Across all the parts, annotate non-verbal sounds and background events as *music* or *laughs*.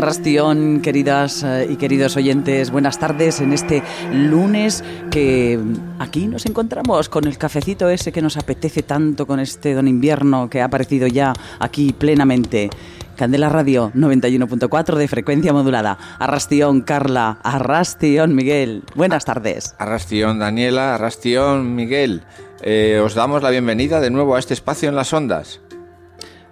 Rastión, queridas eh, y queridos oyentes, buenas tardes en este lunes que aquí nos encontramos con el cafecito ese que nos apetece tanto con este don invierno que ha aparecido ya aquí plenamente. Candela Radio 91.4 de frecuencia modulada. Arrastión, Carla. Arrastión, Miguel. Buenas tardes. Arrastión, Daniela. Arrastión, Miguel. Eh, os damos la bienvenida de nuevo a este espacio en las ondas.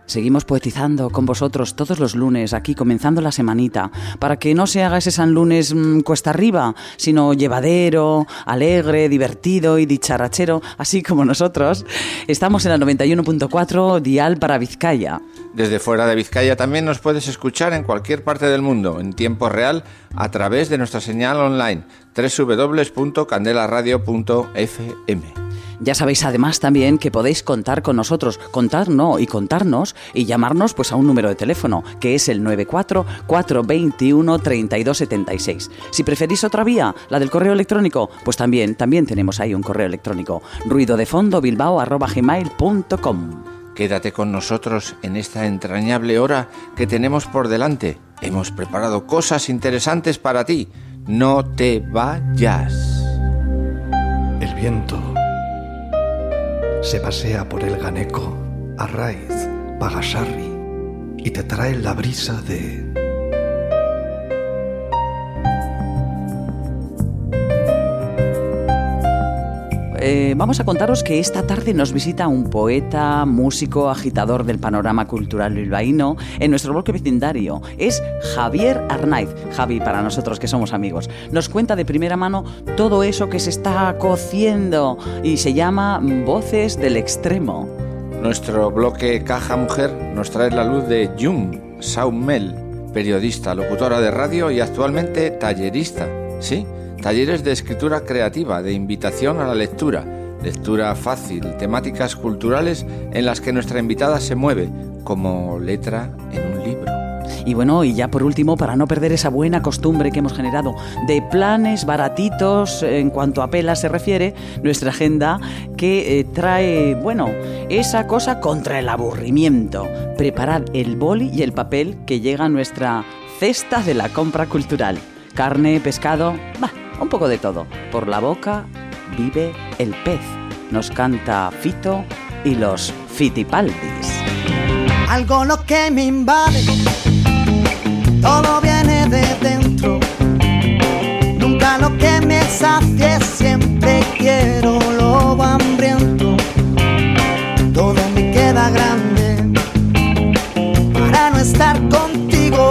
Seguimos poetizando con vosotros todos los lunes, aquí comenzando la semanita, para que no se haga ese San Lunes mm, cuesta arriba, sino llevadero, alegre, divertido y dicharachero, así como nosotros. Estamos en la 91.4 Dial para Vizcaya. Desde fuera de Vizcaya también nos puedes escuchar en cualquier parte del mundo, en tiempo real, a través de nuestra señal online www.candelaradio.fm. Ya sabéis además también que podéis contar con nosotros, contarnos y contarnos y llamarnos pues a un número de teléfono que es el 94 421 3276. Si preferís otra vía, la del correo electrónico, pues también también tenemos ahí un correo electrónico ruido de fondo Quédate con nosotros en esta entrañable hora que tenemos por delante. Hemos preparado cosas interesantes para ti. No te vayas. El viento se pasea por el Ganeco, Arraiz, Pagasarri y te trae la brisa de... Eh, vamos a contaros que esta tarde nos visita un poeta, músico, agitador del panorama cultural bilbaíno en nuestro bloque vecindario. Es Javier Arnaiz. Javi, para nosotros que somos amigos. Nos cuenta de primera mano todo eso que se está cociendo y se llama Voces del Extremo. Nuestro bloque Caja Mujer nos trae la luz de Jung Saumel, periodista, locutora de radio y actualmente tallerista. Sí, talleres de escritura creativa, de invitación a la lectura, lectura fácil, temáticas culturales en las que nuestra invitada se mueve, como letra en un libro. Y bueno, y ya por último, para no perder esa buena costumbre que hemos generado de planes baratitos en cuanto a pelas se refiere, nuestra agenda que eh, trae, bueno, esa cosa contra el aburrimiento, preparar el boli y el papel que llega a nuestra cesta de la compra cultural. Carne, pescado, bah, un poco de todo. Por la boca vive el pez. Nos canta Fito y los Fitipaldis. Algo lo que me invade, todo viene de dentro. Nunca lo que me sacie, siempre quiero lo hambriento. Todo me queda grande para no estar contigo.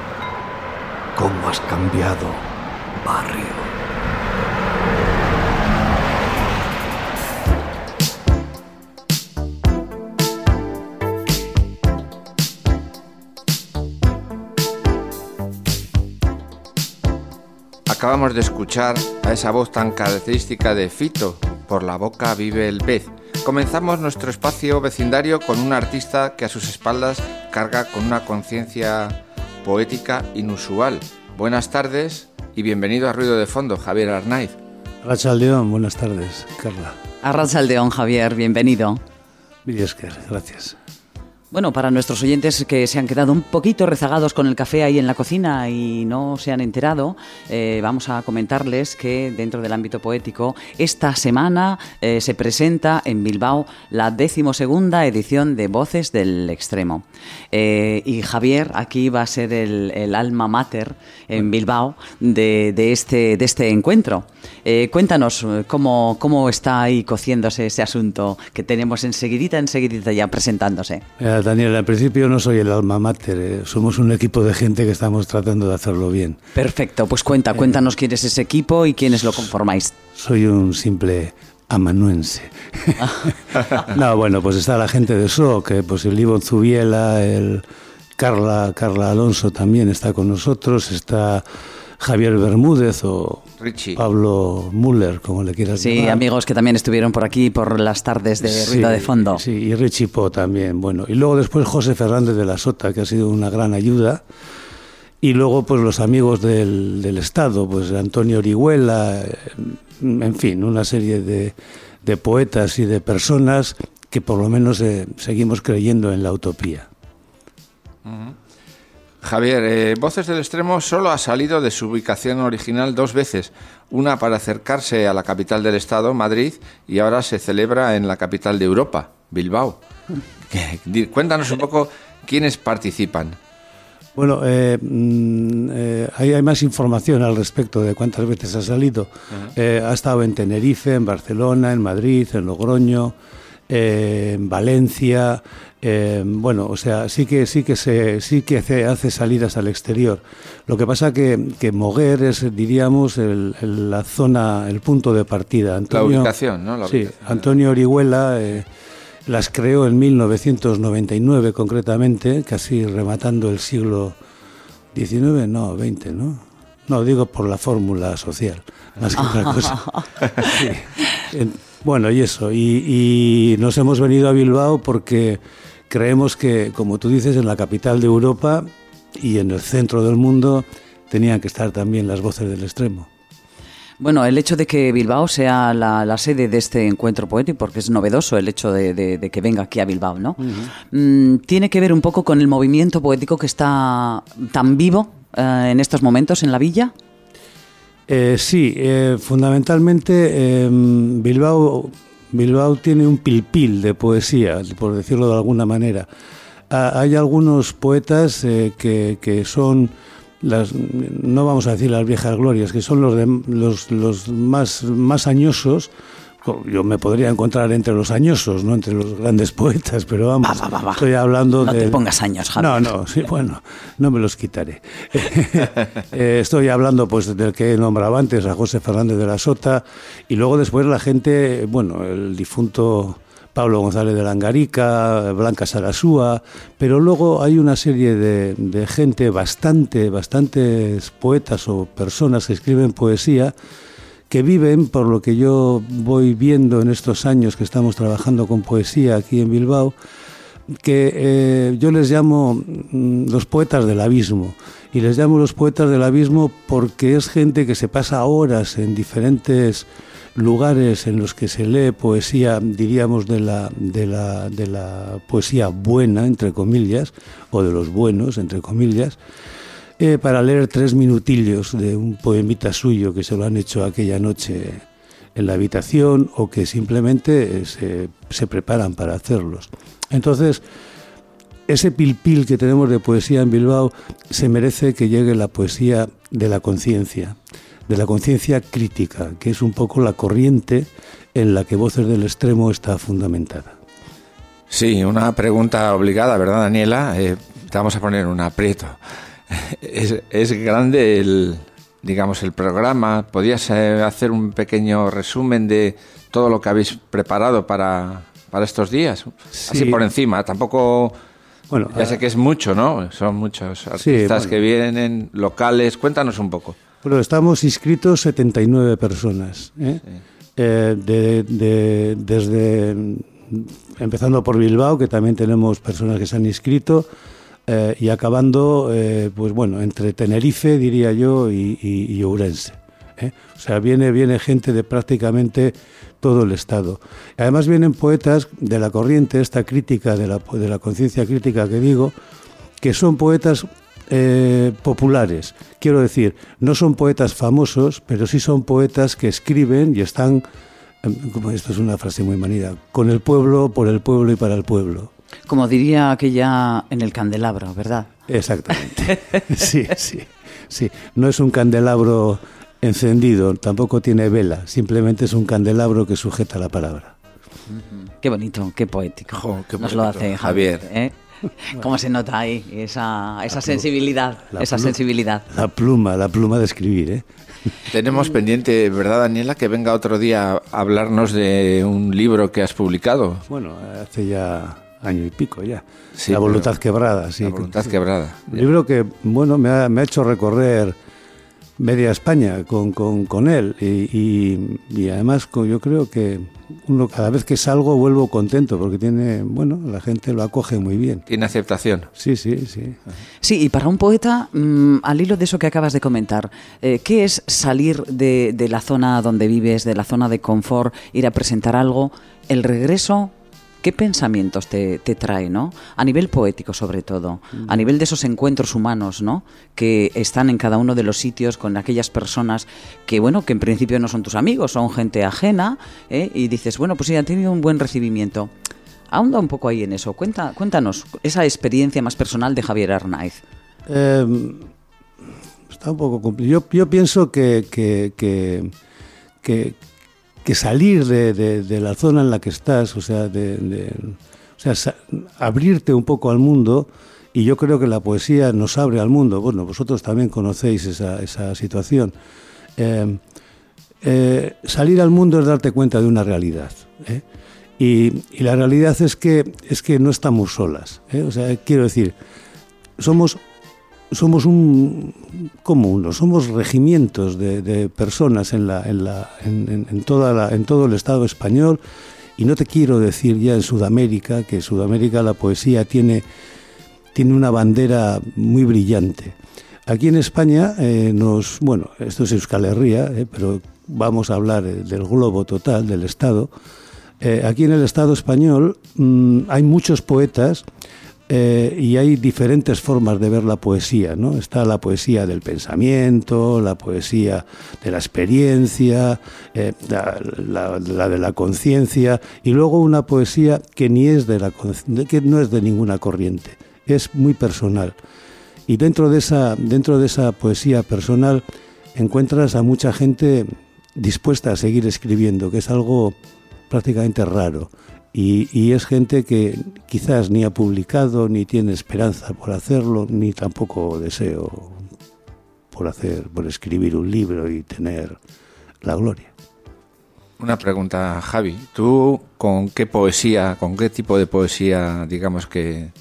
cómo has cambiado, barrio. Acabamos de escuchar a esa voz tan característica de Fito, por la boca vive el pez. Comenzamos nuestro espacio vecindario con un artista que a sus espaldas carga con una conciencia poética inusual. Buenas tardes y bienvenido a Ruido de Fondo, Javier Arnaiz. Racha León, buenas tardes, Carla. Arrachaldeón, Javier, bienvenido. Villesker, gracias. Bueno, para nuestros oyentes que se han quedado un poquito rezagados con el café ahí en la cocina y no se han enterado, eh, vamos a comentarles que dentro del ámbito poético, esta semana eh, se presenta en Bilbao la decimosegunda edición de Voces del Extremo. Eh, y Javier aquí va a ser el, alma mater en Bilbao de, este, de este encuentro. Cuéntanos cómo, cómo está ahí cociéndose ese asunto que tenemos enseguidita, enseguidita ya presentándose. Eh, Daniel, al principio no soy el alma mater, eh, somos un equipo de gente que estamos tratando de hacerlo bien. Perfecto, pues cuenta, cuéntanos quién es ese equipo y quiénes lo conformáis. Soy un simple amanuense. *laughs* *laughs* no, bueno, pues está la gente de SOC, pues el Ivonne Zubiela, el Carla, Carla Alonso también está con nosotros, está Javier Bermúdez o Richie. Pablo Müller, como le quieras Sí, llamar. amigos que también estuvieron por aquí por las tardes de ruido Sí, de fondo. Sí, y Richie Po también, bueno. Y luego después José Fernández de la Sota, que ha sido una gran ayuda. Y luego, pues los amigos del, del Estado, pues Antonio Orihuela, eh, en fin, una serie de, de poetas y de personas que por lo menos eh, seguimos creyendo en la utopía. Javier, eh, Voces del Extremo solo ha salido de su ubicación original dos veces, una para acercarse a la capital del Estado, Madrid, y ahora se celebra en la capital de Europa, Bilbao. *laughs* Di- Cuéntanos un poco quiénes participan. Bueno, eh, mm, eh, hay, hay más información al respecto de cuántas veces ha salido. Eh, ha estado en Tenerife, en Barcelona, en Madrid, en Logroño, eh, en Valencia. eh, bueno, o sea, sí que sí que se sí que hace, hace salidas al exterior. Lo que pasa que que Moguer es, diríamos, el- el- la zona, el punto de partida. La ubicación, ¿no? La sí, ubicación. Antonio Orihuela eh, las creó en 1999 concretamente, casi rematando el siglo XIX, no, XX, ¿no? No, digo por la fórmula social, más que otra cosa. *laughs* Sí. En- Bueno, y eso, y, y nos hemos venido a Bilbao porque creemos que, como tú dices, en la capital de Europa y en el centro del mundo tenían que estar también las voces del extremo. Bueno, el hecho de que Bilbao sea la, la sede de este encuentro poético, porque es novedoso el hecho de, de- de que venga aquí a Bilbao, ¿no? Mm, tiene que ver un poco con el movimiento poético que está tan vivo eh, en estos momentos en la villa. Eh, sí, eh, fundamentalmente eh, Bilbao, Bilbao tiene un pilpil de poesía, por decirlo de alguna manera. Hay algunos poetas eh, que, que son las, no vamos a decir las viejas glorias, que son los, de, los, los más, más añosos. Yo me podría encontrar entre los añosos, no entre los grandes poetas, pero vamos, Va, va, va, va. estoy hablando No de... te pongas años, Javi. No, no, sí, bueno, no me los quitaré. *laughs* Eh, estoy hablando pues del que he nombrado antes, a José Fernández de la Sota, y luego después la gente, bueno, el difunto Pablo González de Langarica, Blanca Sarasúa, pero luego hay una serie de, de gente, bastante, bastantes poetas o personas que escriben poesía, que viven, por lo que yo voy viendo en estos años que estamos trabajando con poesía aquí en Bilbao, que eh, yo les llamo mm, los poetas del abismo. Y les llamo los poetas del abismo porque es gente que se pasa horas en diferentes lugares en los que se lee poesía, diríamos, de la, de la, de la poesía buena, entre comillas, o de los buenos, entre comillas, eh, para leer tres minutillos de un poemita suyo que se lo han hecho aquella noche en la habitación o que simplemente eh, se, preparan para hacerlos. Entonces, ese pilpil que tenemos de poesía en Bilbao se merece que llegue la poesía de la conciencia, de la conciencia crítica, que es un poco la corriente en la que Voces del Extremo está fundamentada. Sí, una pregunta obligada, ¿verdad, Daniela? Eh, te vamos a poner un aprieto. *laughs* Es, es grande el, digamos, el programa. ¿Podrías eh, hacer un pequeño resumen de todo lo que habéis preparado para, para estos días? Así Sí. por encima, tampoco... Bueno, Ya sé que es mucho, ¿no? Son muchos artistas bueno. que vienen, locales. Cuéntanos un poco. Bueno, estamos inscritos 79 personas. ¿eh? Eh, de- de- desde empezando por Bilbao, que también tenemos personas que se han inscrito, eh, y acabando, eh, pues bueno, entre Tenerife, diría yo, y, y- Ourense. ¿eh? O sea, viene, viene gente de prácticamente todo el Estado. Además vienen poetas de la corriente, esta crítica, de la, de la conciencia crítica que digo, que son poetas populares. Quiero decir, no son poetas famosos, pero sí son poetas que escriben y están, em, esto es una frase muy manida, con el pueblo, por el pueblo y para el pueblo. Como diría aquella en el candelabro, ¿verdad? Exactamente. *laughs* Sí, sí, sí. No es un candelabro encendido, tampoco tiene vela, simplemente es un candelabro que sujeta la palabra. Qué bonito, qué poético. Jo, qué Nos lo hace Javier. ¿eh? ¿Cómo se nota ahí esa, esa sensibilidad? la esa sensibilidad. La pluma, la pluma de escribir, ¿eh? Tenemos pendiente, ¿verdad, Daniela? Que venga otro día a hablarnos de un libro que has publicado. Bueno, hace ya año y pico ya. Sí, la voluntad quebrada, sí. La voluntad quebrada. Un libro que, bueno, me ha, me ha hecho recorrer media España con, con, con él y, y- y además yo creo que uno cada vez que salgo vuelvo contento porque tiene, bueno, la gente lo acoge muy bien. Tiene aceptación. Sí, sí, sí. Sí, y para un poeta, mm, al hilo de eso que acabas de comentar, eh, ¿qué es salir de, de la zona donde vives, de la zona de confort, ir a presentar algo? El regreso, ¿qué pensamientos te, te trae, no? A nivel poético, sobre todo, a nivel de esos encuentros humanos, ¿no? Que están en cada uno de los sitios con aquellas personas que, bueno, que en principio no son tus amigos, son gente ajena, ¿eh? y dices, bueno, pues sí, han tenido un buen recibimiento. Ahonda un poco ahí en eso. Cuenta, cuéntanos esa experiencia más personal de Javier Arnaiz. Em, está un poco complicado. Yo, pienso que, que, que, salir de, de, la zona en la que estás, o sea, de, o sea, abrirte un poco al mundo, y yo creo que la poesía nos abre al mundo. Bueno, vosotros también conocéis esa, esa situación. Em, eh, salir al mundo es darte cuenta de una realidad. ¿eh? Y, y, la realidad es que, es que no estamos solas. ¿eh? O sea, quiero decir, somos somos un como uno, somos regimientos de, personas en, la, en, la, en, toda la, en todo el Estado español y no te quiero decir ya en Sudamérica, que en Sudamérica la poesía tiene, tiene una bandera muy brillante. Aquí en España eh, nos, bueno, esto es Euskal Herria, eh, pero vamos a hablar eh, del globo total, del Estado. aquí en el Estado español mm, hay muchos poetas eh, y hay diferentes formas de ver la poesía, ¿no? Está la poesía del pensamiento, la poesía de la experiencia, eh, la, de la conciencia, y luego una poesía que ni es de la que no es de ninguna corriente, es muy personal. Y dentro de esa, dentro de esa poesía personal encuentras a mucha gente dispuesta a seguir escribiendo, que es algo prácticamente raro. Y, es gente que quizás ni ha publicado, ni tiene esperanza por hacerlo, ni tampoco deseo por hacer, por escribir un libro y tener la gloria. Una pregunta, Javi. ¿Tú con qué poesía, con qué tipo de poesía, digamos que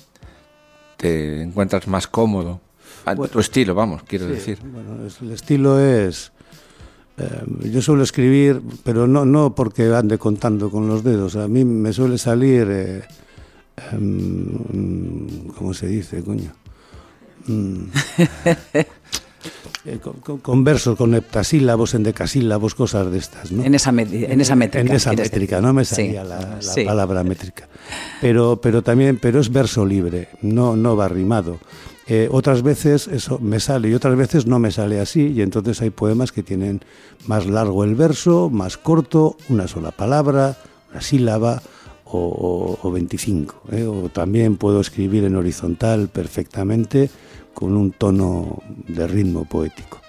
te encuentras más cómodo? tu estilo, vamos, quiero decir. Bueno, el estilo es eh, yo suelo escribir, pero no, no porque ande contando con los dedos. A mí me suele salir, eh, em, ¿cómo se dice, coño? Mm. *laughs* Eh, con, versos, con heptasílabos, endecasílabos, cosas de estas, ¿no? En esa, en esa métrica. En esa métrica, no me salía la, palabra métrica. Pero, pero también, pero es verso libre, no, no va rimado. Eh, otras veces eso me sale y otras veces no me sale así y entonces hay poemas que tienen más largo el verso, más corto, una sola palabra, una sílaba o, 25. ¿eh? O también puedo escribir en horizontal perfectamente con un tono de ritmo poético.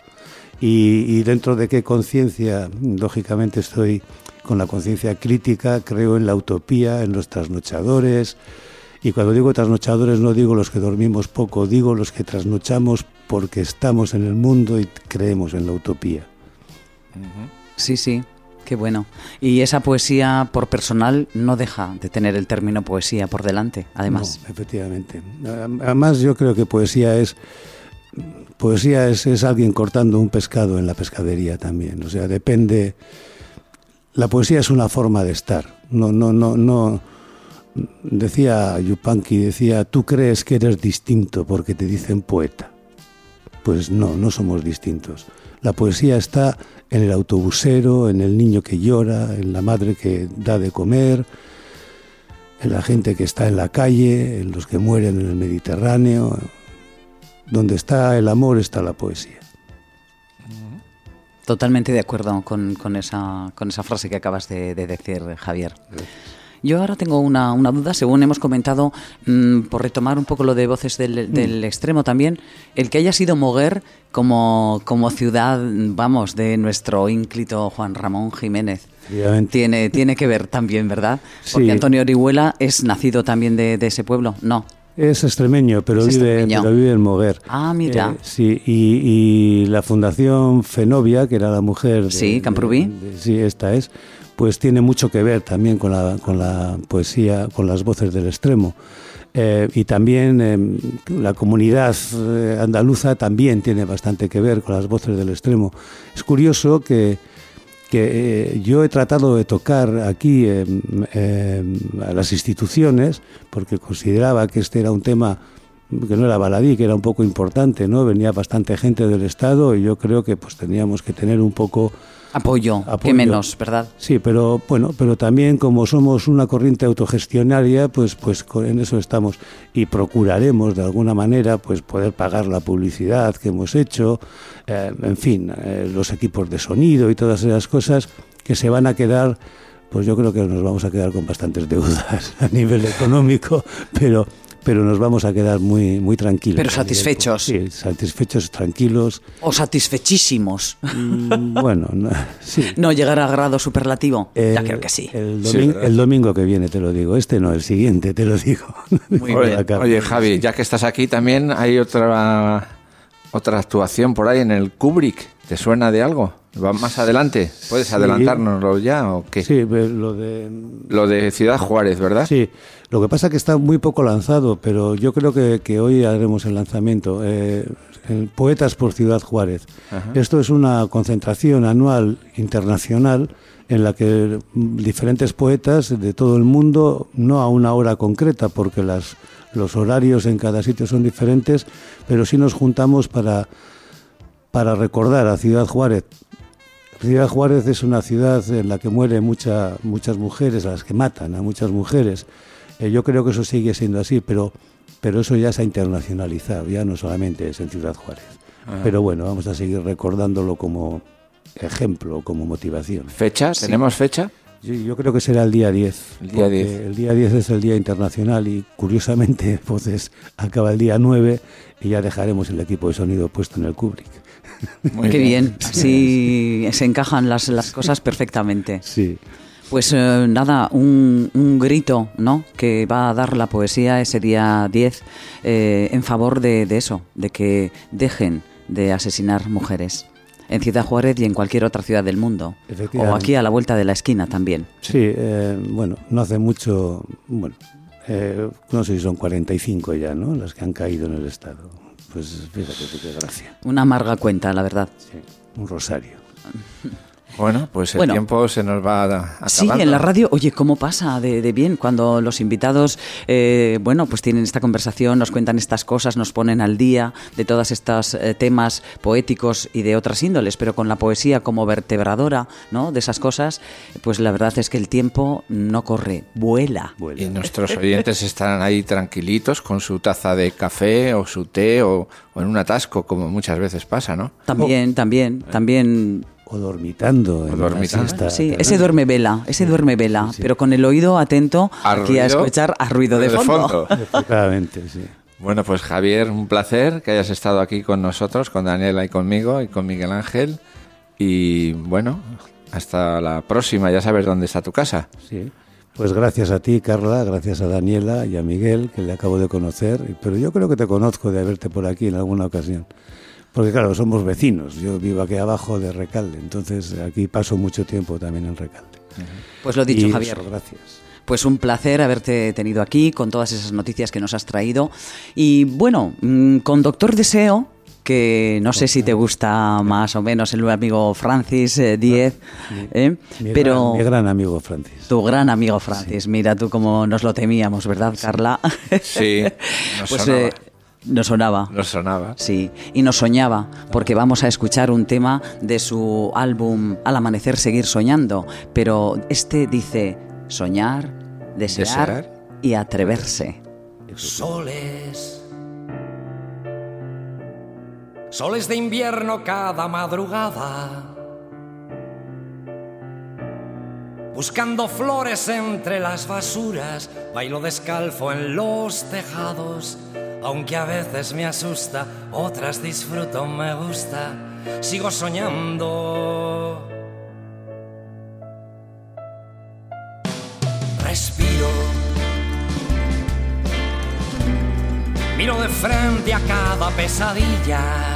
Y, y dentro de qué conciencia, lógicamente estoy con la conciencia crítica, creo en la utopía, en los trasnochadores, y cuando digo trasnochadores no digo los que dormimos poco, digo los que trasnochamos porque estamos en el mundo y creemos en la utopía. Sí, sí, qué bueno. Y esa poesía por personal no deja de tener el término poesía por delante, además. efectivamente. Además yo creo que poesía es poesía es, es alguien cortando un pescado en la pescadería también. O sea, depende. La poesía es una forma de estar. No, no, no, no Decía Yupanqui, decía, tú crees que eres distinto porque te dicen poeta. Pues no, no somos distintos. La poesía está en el autobusero, en el niño que llora, en la madre que da de comer, en la gente que está en la calle, en los que mueren en el Mediterráneo. Donde está el amor está la poesía. Totalmente de acuerdo con, esa, con esa frase que acabas de, decir, Javier. Yo ahora tengo una, una duda, según hemos comentado, mm, por retomar un poco lo de voces del, mm. del, extremo también, el que haya sido Moguer como, como ciudad, vamos, de nuestro ínclito Juan Ramón Jiménez. Tiene, tiene que ver también, ¿verdad? Porque Antonio Orihuela es nacido también de, de ese pueblo, ¿no? Es extremeño, pero, vive, vive en Moguer. Ah, mira. Eh, sí, y, y, la Fundación Fenovia, que era la mujer... sí, Camprubí. sí, esta es pues tiene mucho que ver también con la, con la poesía, con las voces del extremo. Eh, y también em, la comunidad eh, andaluza también tiene bastante que ver con las voces del extremo. Es curioso que, que eh, yo he tratado de tocar aquí a las instituciones porque consideraba que este era un tema que no era baladí, que era un poco importante, ¿no? Venía bastante gente del Estado y yo creo que pues teníamos que tener un poco Apoyo, que menos, ¿verdad? Sí, pero bueno, pero también como somos una corriente autogestionaria, pues, pues en eso estamos y procuraremos de alguna manera pues poder pagar la publicidad que hemos hecho, eh, en fin, eh, los equipos de sonido y todas esas cosas que se van a quedar, pues yo creo que nos vamos a quedar con bastantes deudas *laughs* a nivel económico, pero pero nos vamos a quedar muy, muy tranquilos. Pero satisfechos. Sí, satisfechos, tranquilos. O satisfechísimos. Mm, bueno, no, *laughs* sí. No llegar a grado superlativo. ya creo que sí. El, domingo que viene te lo digo. Este no, el siguiente te lo digo. *laughs* Muy acá. oye, Javi, ya que estás aquí también hay otra otra actuación por ahí en el Kubrick. ¿Te suena de algo? ¿Va más adelante? ¿Puedes Sí. adelantárnoslo ya o qué? Sí, pero lo de Lo de Ciudad Juárez, ¿verdad? Sí, lo que pasa es que está muy poco lanzado, pero yo creo que, que hoy haremos el lanzamiento. Eh, el Poetas por Ciudad Juárez. Esto es una concentración anual internacional en la que diferentes poetas de todo el mundo, no a una hora concreta, porque las, los horarios en cada sitio son diferentes, pero sí nos juntamos para, para recordar a Ciudad Juárez. Ciudad Juárez es una ciudad en la que mueren mucha, muchas mujeres, a las que matan a muchas mujeres. Eh, yo creo que eso sigue siendo así, pero, pero eso ya se ha internacionalizado, ya no solamente es en Ciudad Juárez. Pero bueno, vamos a seguir recordándolo como ejemplo, como motivación. ¿Fecha? ¿Tenemos fecha? Yo, yo creo que será el día 10. El día porque 10. El día 10 es el día internacional y curiosamente *laughs* pues acaba el día 9 y ya dejaremos el equipo de sonido puesto en el Kubrick. *laughs* Muy Qué bien. Así se encajan las, las cosas perfectamente. Sí. Pues eh, nada, un, un grito ¿no? que va a dar la poesía ese día 10 eh, en favor de, de eso, de que dejen de asesinar mujeres en Ciudad Juárez y en cualquier otra ciudad del mundo. O aquí a la vuelta de la esquina también. Sí, eh, bueno, no hace mucho, bueno, eh, no sé si son 45 ya, ¿no? Las que han caído en el Estado. Pues fíjate qué gracia. Una amarga cuenta, la verdad. Sí, un rosario. *laughs* Bueno, pues el Bueno. tiempo se nos va a- acabando. Sí, en la radio, oye, ¿cómo pasa de, de bien cuando los invitados, eh, bueno, pues tienen esta conversación, nos cuentan estas cosas, nos ponen al día de todos estos eh, temas poéticos y de otras índoles, pero con la poesía como vertebradora, ¿no? De esas cosas, pues la verdad es que el tiempo no corre, vuela. Y nuestros oyentes estarán ahí tranquilitos con su taza de café o su té o, o en un atasco, como muchas veces pasa, ¿no? También, también, también. O dormitando. en la dormitando. siesta Sí, ese duerme vela, ese duerme vela, pero con el oído atento A aquí a escuchar a ruido de fondo. *laughs* Efectivamente, sí. Bueno, pues Javier, un placer que hayas estado aquí con nosotros, con Daniela y conmigo y con Miguel Ángel. Y bueno, hasta la próxima, ya sabes dónde está tu casa. Sí. Pues gracias a ti, Carla, gracias a Daniela y a Miguel, que le acabo de conocer, pero yo creo que te conozco de verte por aquí en alguna ocasión. Porque claro, somos vecinos, yo vivo aquí abajo de Recalde, entonces aquí paso mucho tiempo también en Recalde. Pues lo dicho, Y Javier. eso, gracias. Pues un placer haberte tenido aquí con todas esas noticias que nos has traído. Y bueno, mm, con Doctor Deseo, que no sé si te gusta más o menos el amigo Francis eh, Díez, ¿eh? Mi, pero gran, mi gran amigo Francis. tu gran amigo Francis, mira tú como nos lo temíamos, ¿verdad, Carla? Sí, *laughs* nos pues eh, nos sonaba. Nos sonaba. Sí, y nos soñaba, porque vamos a escuchar un tema de su álbum Al amanecer seguir soñando, pero este dice soñar, desear, Desear. y atreverse. Soles. Soles de invierno cada madrugada. Buscando flores entre las basuras, bailo descalzo en los tejados. Aunque a veces me asusta, otras disfruto, me gusta. Sigo soñando. Respiro. Miro de frente a cada pesadilla.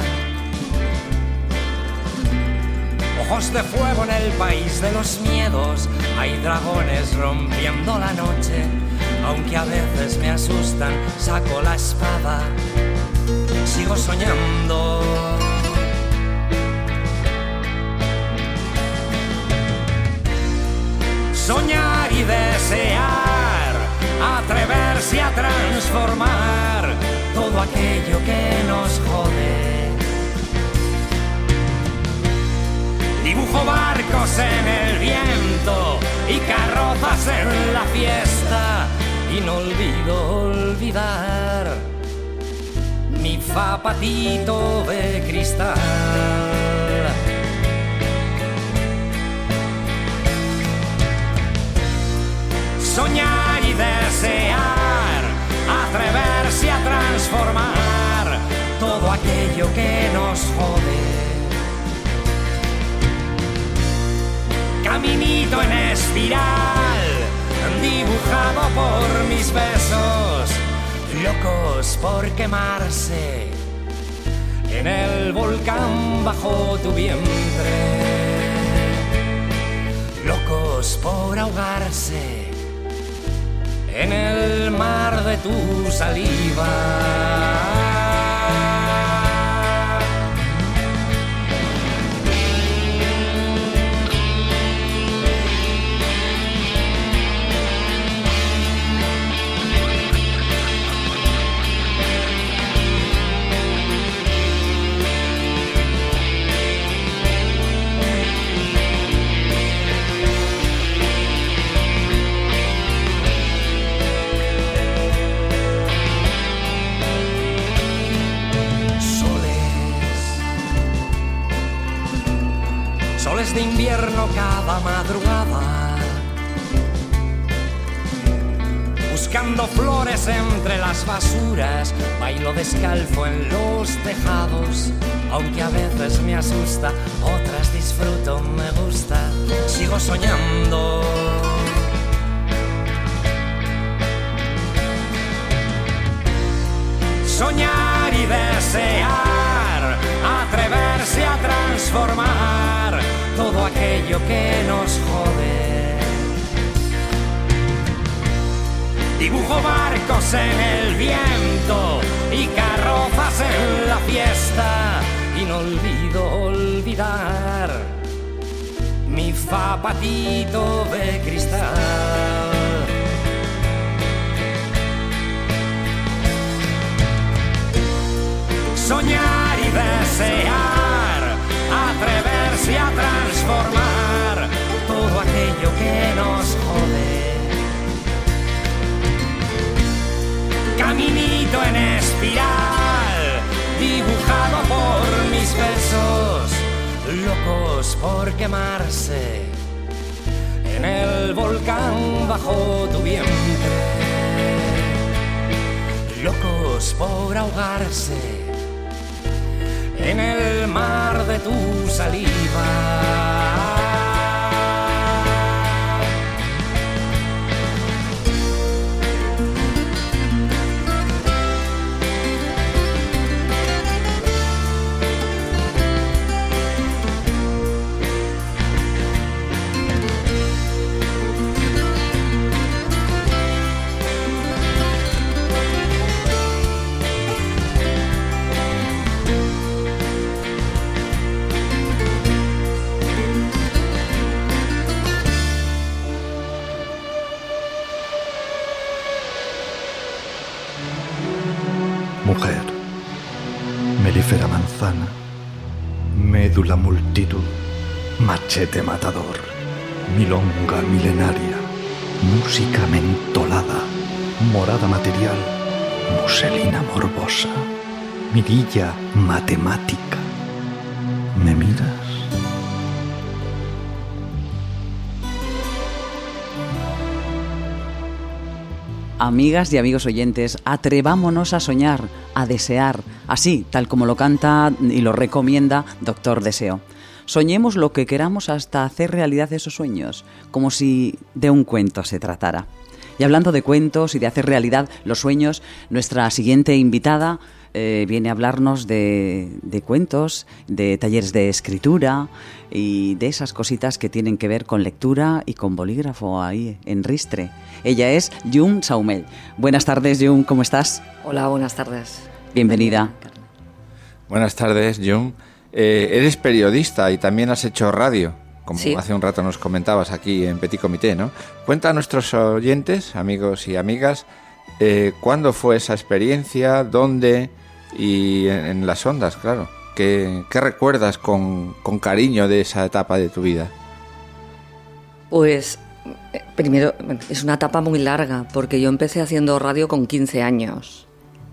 Ojos de fuego en el país de los miedos. Hay dragones rompiendo la noche. Aunque a veces me asustan, saco la espada. Sigo soñando. Soñar y desear, atreverse a transformar todo aquello que nos jode. Dibujo barcos en el viento y carrozas en la fiesta y no olvido olvidar mi zapatito de cristal. Soñar y desear, atreverse a transformar todo aquello que nos jode. Caminito en espiral dibujado por mis besos, locos por quemarse en el volcán bajo tu vientre, locos por ahogarse en el mar de tu saliva. De invierno cada madrugada. Buscando flores entre las basuras, bailo descalzo en los tejados. Aunque a veces me asusta, otras disfruto, me gusta, sigo soñando. Soñar y desear, atreverse a transformar todo aquello que nos jode. Dibujo barcos en el viento y carrozas en la fiesta y no olvido olvidar mi zapatito de cristal. Soñar y desear, atreverse a transformar todo aquello que nos jode. Caminito en espiral, dibujado por mis besos, locos por quemarse en el volcán bajo tu vientre, locos por ahogarse en el mar de tu saliva. Melífera manzana, médula multitud, machete matador, milonga milenaria, música mentolada, morada material, muselina morbosa, mirilla matemática. ¿Me miras? Amigas y amigos oyentes, atrevámonos a soñar, a desear, así, tal como lo canta y lo recomienda Doctor Deseo. Soñemos lo que queramos hasta hacer realidad esos sueños, como si de un cuento se tratara. Y hablando de cuentos y de hacer realidad los sueños, nuestra siguiente invitada eh, viene a hablarnos de, de cuentos, de talleres de escritura y de esas cositas que tienen que ver con lectura y con bolígrafo ahí en Ristre. Ella es Yum Saumel. Buenas tardes, Yum, ¿cómo estás? Hola, buenas tardes. Bienvenida. Buenas tardes, Jung. Eh, eres periodista y también has hecho radio, como Sí. hace un rato nos comentabas aquí en Petit Comité, ¿no? Cuenta a nuestros oyentes, amigos y amigas, eh, cuándo fue esa experiencia, dónde y en, en las ondas, claro. ¿Qué, qué recuerdas con, con cariño de esa etapa de tu vida? Pues eh, primero es una etapa muy larga porque yo empecé haciendo radio con 15 años.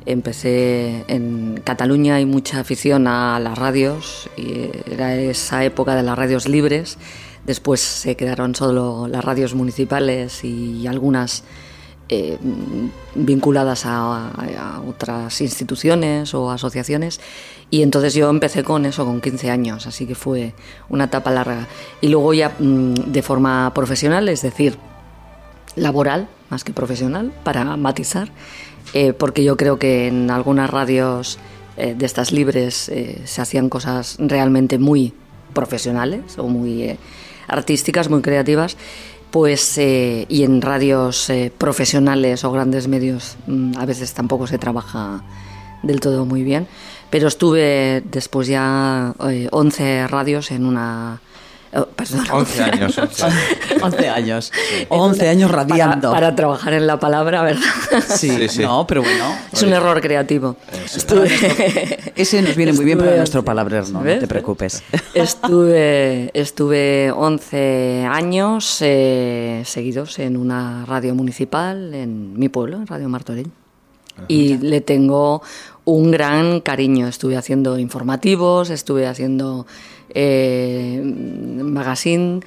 Empecé en Cataluña hay mucha afición a las radios y era esa época de las radios libres. Después se quedaron solo las radios municipales y algunas eh, vinculadas a, otras instituciones o asociaciones. Y entonces yo empecé con eso, con 15 años, así que fue una etapa larga. Y luego ya mm, de forma profesional, es decir, laboral más que profesional, para matizar, eh, porque yo creo que en algunas radios eh, de estas libres se hacían cosas realmente muy profesionales o muy artísticas, muy creativas pues eh, y en radios eh, profesionales o grandes medios mm, a veces tampoco se trabaja del todo muy bien. Pero estuve después ya 11 eh, radios en una Oh, perdón, 11 años. 11 años. *laughs* 11 años radiando. Para, trabajar en la palabra, ¿verdad? Sí, sí, No, pero bueno. Es un error creativo. Ese nos viene muy bien para nuestro palabrer, no, te preocupes. Estuve, estuve 11 años eh, seguidos en una radio municipal en mi pueblo, en Radio Martorell. Y le tengo un gran cariño. Estuve haciendo informativos, estuve haciendo eh, magazine,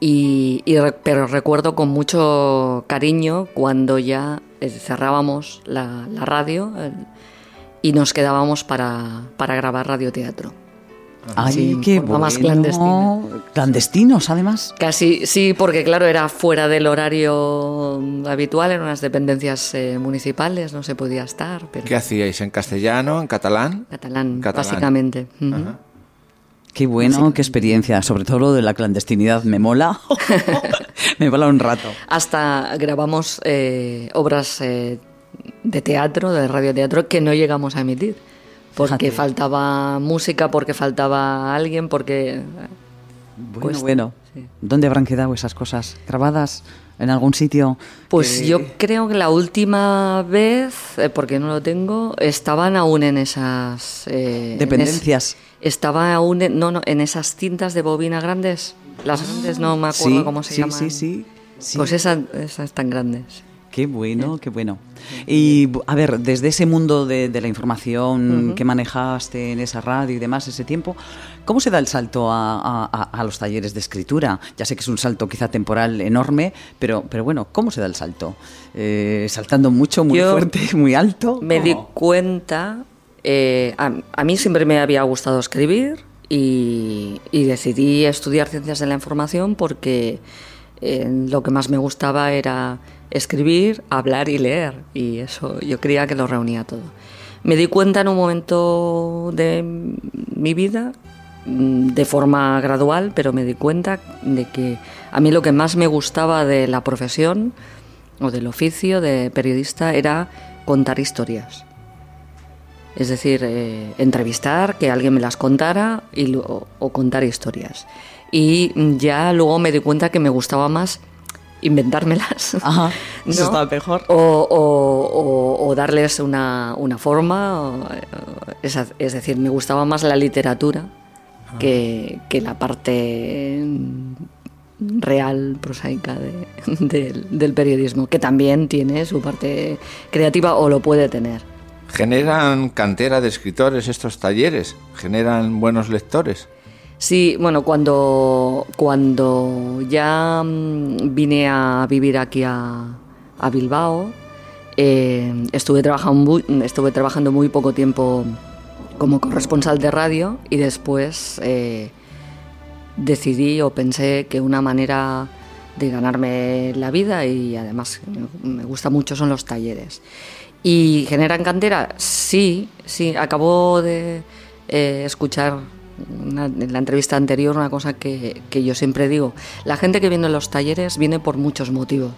y, pero recuerdo con mucho cariño cuando ya eh, cerrábamos la, radio eh, y nos quedábamos para, para grabar radioteatro. Ay, qué bueno. más clandestino. Clandestinos, además. Casi, sí, porque claro, era fuera del horario habitual, en unas dependencias eh, municipales, no se podía estar. Pero... ¿Qué hacíais? ¿En castellano? ¿En catalán? Catalán, básicamente. Qué bueno, qué experiencia. Sobre todo lo de la clandestinidad me mola. *laughs* me mola un rato. Hasta grabamos eh, obras eh, de teatro, de radioteatro, que no llegamos a emitir. Porque faltaba música, porque faltaba alguien, porque... Bueno, bueno. ¿Dónde habrán quedado esas cosas? ¿Grabadas en algún sitio? Pues yo creo que la última vez, eh, porque no lo tengo, estaban aún en esas... Dependencias estaba aún en, no, no, en esas cintas de bobina grandes. Las grandes no me acuerdo cómo se llaman. Sí, sí, sí. Pues esas, esas tan grandes. Qué bueno, qué bueno. Y a ver, desde ese mundo de, la información que manejaste en esa radio y demás ese tiempo, ¿cómo se da el salto a, a, los talleres de escritura? Ya sé que es un salto quizá temporal enorme, pero, pero bueno, ¿cómo se da el salto? Eh, ¿Saltando mucho, muy fuerte, *laughs* muy alto? Me di cuenta eh, a, mí siempre me había gustado escribir y, decidí estudiar ciencias de la información porque eh, lo que más me gustaba era escribir, hablar y leer y eso yo creía que lo reunía todo. Me di cuenta en un momento de mi vida, mm, de forma gradual, pero me di cuenta de que a mí lo que más me gustaba de la profesión o del oficio de periodista era contar historias es decir, eh, entrevistar, que alguien me las contara y, o, contar historias. Y ya luego me di cuenta que me gustaba más inventármelas. Ajá, *laughs* eso estaba mejor. O, darles una, forma. Es, decir, me gustaba más la literatura que, la parte real, prosaica *laughs* del periodismo, que también tiene su parte creativa o lo puede tener. ¿Generan cantera de escritores estos talleres? ¿Generan buenos lectores? Sí, bueno, cuando, cuando ya mm, vine a vivir aquí a, Bilbao, eh, estuve, trabajando estuve trabajando muy poco tiempo como corresponsal de radio y después eh, decidí o pensé que una manera de ganarme la vida y además me gusta mucho son los talleres. ¿Y generan cantera? Sí, sí. Acabo de eh, escuchar en la entrevista anterior una cosa que, yo siempre digo. La gente que viene a los talleres viene por muchos motivos.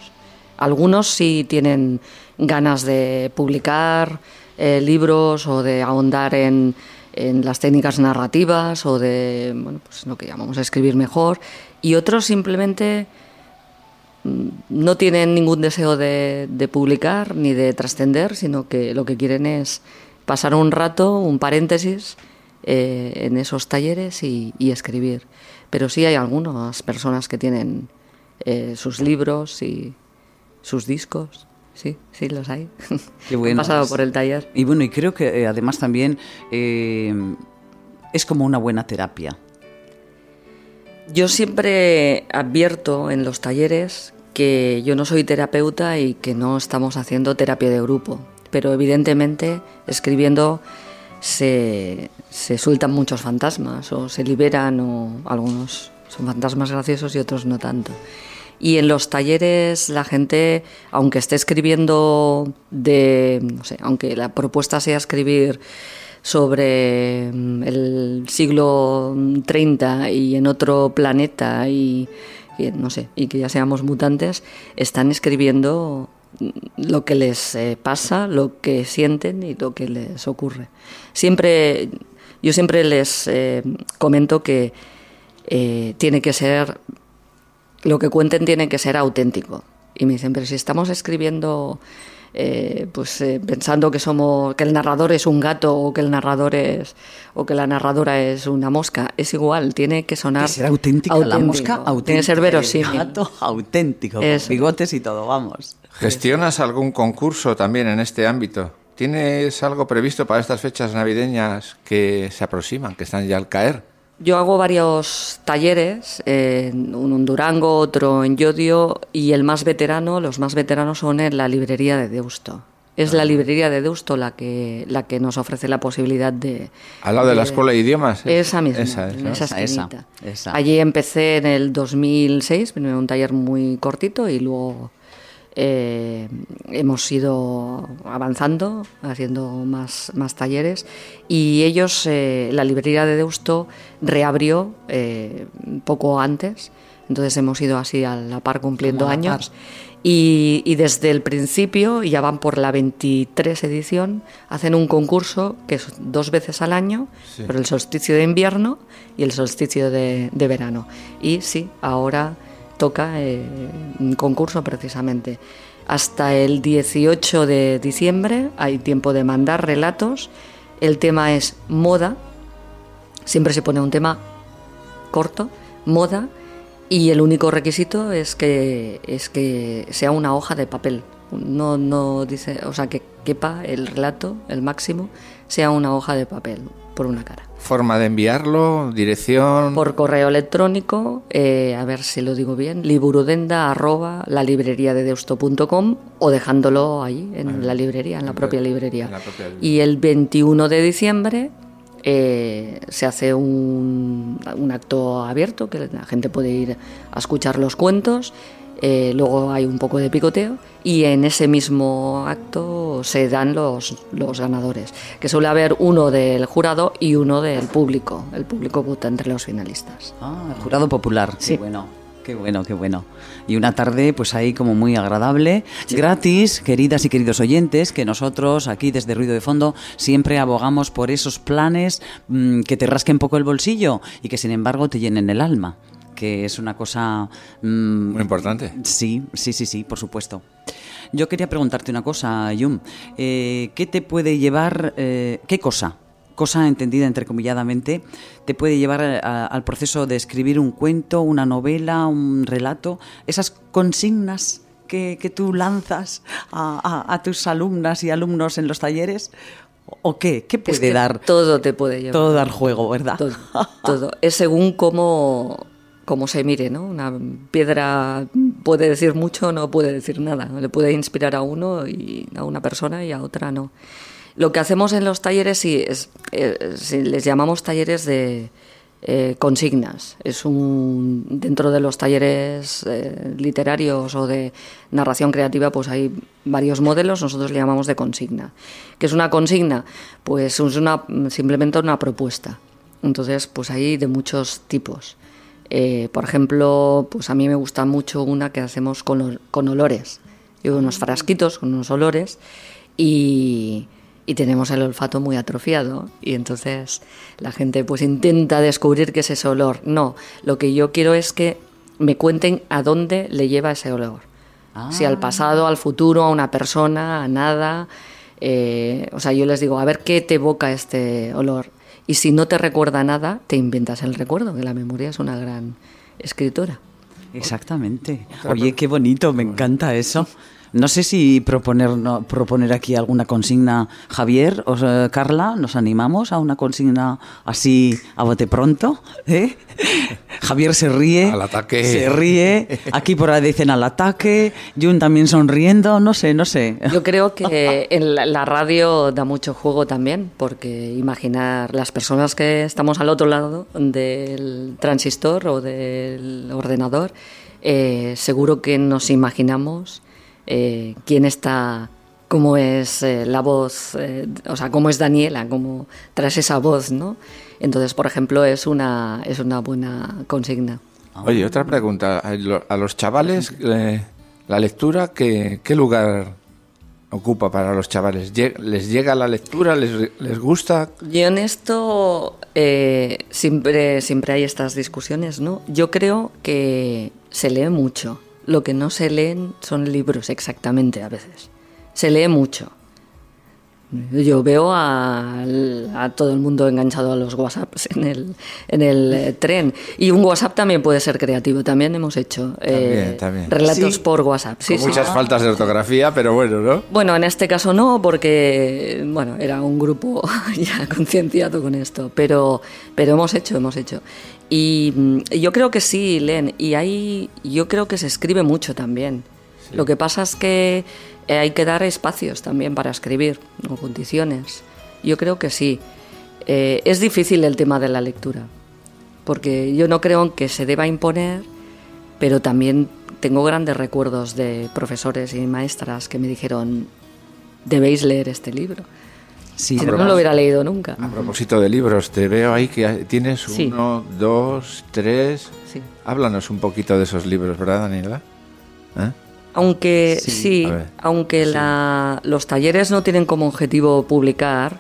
Algunos sí tienen ganas de publicar eh, libros o de ahondar en, en, las técnicas narrativas o de bueno, pues lo que llamamos escribir mejor. Y otros simplemente no tienen ningún deseo de, publicar ni de trascender, sino que lo que quieren es pasar un rato, un paréntesis eh, en esos talleres y, escribir. Pero sí hay algunas personas que tienen eh, sus libros y sus discos. Sí, sí, los hay. Qué *laughs* bueno. Han pasado por el taller. Y bueno, y creo que eh, además también es como una buena terapia. Yo siempre advierto en los talleres que yo no soy terapeuta y que no estamos haciendo terapia de grupo, pero evidentemente escribiendo se, se sueltan muchos fantasmas o se liberan o algunos son fantasmas graciosos y otros no tanto. Y en los talleres la gente, aunque esté escribiendo de, no sé, aunque la propuesta sea escribir sobre mm, el siglo 30 y en otro planeta y, y no sé, y que ya seamos mutantes, están escribiendo lo que les eh, pasa, lo que sienten y lo que les ocurre. Siempre, yo siempre les eh, comento que eh, tiene que ser, lo que cuenten tiene que ser auténtico. Y me dicen, pero si estamos escribiendo pues pensando que somos que el narrador es un gato o que el narrador es o que la narradora es una mosca es igual tiene que sonar que ser auténtica la mosca auténtica tiene que ser verosímil el gato auténtico con bigotes y todo vamos ¿Gestionas algún concurso también en este ámbito? ¿Tienes algo previsto para estas fechas navideñas que se aproximan, que están ya al caer? Yo hago varios talleres, eh, uno en Durango, otro en Yodio, y el más veterano, los más veteranos son en la librería de Deusto. Es la librería de Deusto la que, la que nos ofrece la posibilidad de... ¿Al lado de, de la Escuela de Idiomas? Esa misma, esa, esa, esa, esa. Allí empecé en el 2006, primero un taller muy cortito y luego eh, hemos ido avanzando, haciendo más, más talleres y ellos, eh, la librería de Deusto reabrió eh, poco antes, entonces hemos ido así a la par cumpliendo años y, y, desde el principio, ya van por la 23 edición, hacen un concurso que es dos veces al año, sí. pero el solsticio de invierno y el solsticio de, de verano. Y sí, ahora toca eh, un concurso precisamente. Hasta el 18 de diciembre hay tiempo de mandar relatos. El tema es moda. Siempre se pone un tema corto, moda, y el único requisito es que, es que sea una hoja de papel. No, no dice, o sea, que quepa el relato, el máximo, sea una hoja de papel por una cara. Forma de enviarlo, dirección. Por correo electrónico, eh, a ver si lo digo bien, liburudenda arroba la librería de deusto.com o dejándolo ahí en ah, la librería, en la propia librería. En la propia librería. Y el 21 de diciembre eh, se hace un, un, acto abierto que la gente puede ir a escuchar los cuentos. Eh, luego hay un poco de picoteo y en ese mismo acto se dan los, los ganadores, que suele haber uno del jurado y uno del público. El público vota entre los finalistas. Ah, el jurado popular. Sí. Qué bueno. Qué bueno, qué bueno. Y una tarde, pues ahí como muy agradable, sí. gratis, queridas y queridos oyentes, que nosotros aquí desde Ruido de Fondo siempre abogamos por esos planes mmm, que te rasquen un poco el bolsillo y que sin embargo te llenen el alma que es una cosa mmm, muy importante. Sí, sí, sí, sí, por supuesto. Yo quería preguntarte una cosa, Yum. Eh, ¿Qué te puede llevar, eh, qué cosa, cosa entendida entrecomilladamente, te puede llevar a, al proceso de escribir un cuento, una novela, un relato? Esas consignas que, que tú lanzas a, a, a, tus alumnas y alumnos en los talleres. ¿O qué? ¿Qué puede es que dar? Todo te puede llevar. Todo dar juego, ¿verdad? Todo. *laughs* todo. Es según cómo como se mire, ¿no? Una piedra puede decir mucho, no puede decir nada. Le puede inspirar a uno y a una persona y a otra no. Lo que hacemos en los talleres sí es, eh, les llamamos talleres de eh, consignas. Es un dentro de los talleres eh, literarios o de narración creativa, pues hay varios modelos. Nosotros le llamamos de consigna. ¿Qué es una consigna? Pues es una simplemente una propuesta. Entonces, pues hay de muchos tipos. Eh, por ejemplo, pues a mí me gusta mucho una que hacemos con, con olores. Y unos frasquitos con unos olores y, y, tenemos el olfato muy atrofiado y entonces la gente pues intenta descubrir qué es ese olor. No, lo que yo quiero es que me cuenten a dónde le lleva ese olor. Ah. Si al pasado, al futuro, a una persona, a nada. Eh, o sea, yo les digo, a ver qué te evoca este olor. Y si no te recuerda nada, te inventas el recuerdo, que la memoria es una gran escritora. Exactamente. Oye, qué bonito, me encanta eso. No sé si proponer, no, proponer aquí alguna consigna, Javier o eh, Carla, ¿nos animamos a una consigna así a bote pronto? ¿Eh? *laughs* Javier se ríe. Al ataque. Se ríe. Aquí por ahí dicen al ataque. Jun también sonriendo. No sé, no sé. Yo creo que *laughs* en la, la radio da mucho juego también, porque imaginar las personas que estamos al otro lado del transistor o del ordenador, eh, seguro que nos imaginamos eh, quién está, cómo es eh, la voz, eh, o sea, cómo es Daniela, cómo tras esa voz, ¿no? Entonces, por ejemplo, es una, es una buena consigna. Oye, otra pregunta. A lo- a los chavales, la lectura, ¿qué, qué lugar ocupa para los chavales? ¿Les llega la lectura? ¿Les, les gusta? Yo en esto eh, siempre, siempre hay estas discusiones, ¿no? Yo creo que se lee mucho. Lo que no se leen son libros exactamente a veces. Se lee mucho. Yo veo a, a todo el mundo enganchado a los WhatsApps en el, en el eh, tren. Y un WhatsApp también puede ser creativo. También hemos hecho eh, También, también. relatos Sí. por WhatsApp. Sí, Con sí. muchas faltas de ortografía, pero bueno, ¿no? Bueno, en este caso no, porque bueno, era un grupo *laughs* ya concienciado con esto, pero, pero hemos hecho, hemos hecho. Y mm, yo creo que sí, leen, y ahí yo creo que se escribe mucho también. Lo que pasa es que eh, hay que dar espacios también para escribir, o condiciones. Yo creo que sí. Eh, es difícil el tema de la lectura, porque yo no creo que se deba imponer, pero también tengo grandes recuerdos de profesores y maestras que me dijeron, debéis leer este libro. Sí, Si no, no lo hubiera leído nunca. A propósito de libros, te veo ahí que tienes Sí. uno, dos, tres. Sí. Háblanos un poquito de esos libros, ¿verdad, Daniela? ¿Eh? Aunque Sí, sí, aunque la- los talleres no tienen como objetivo publicar,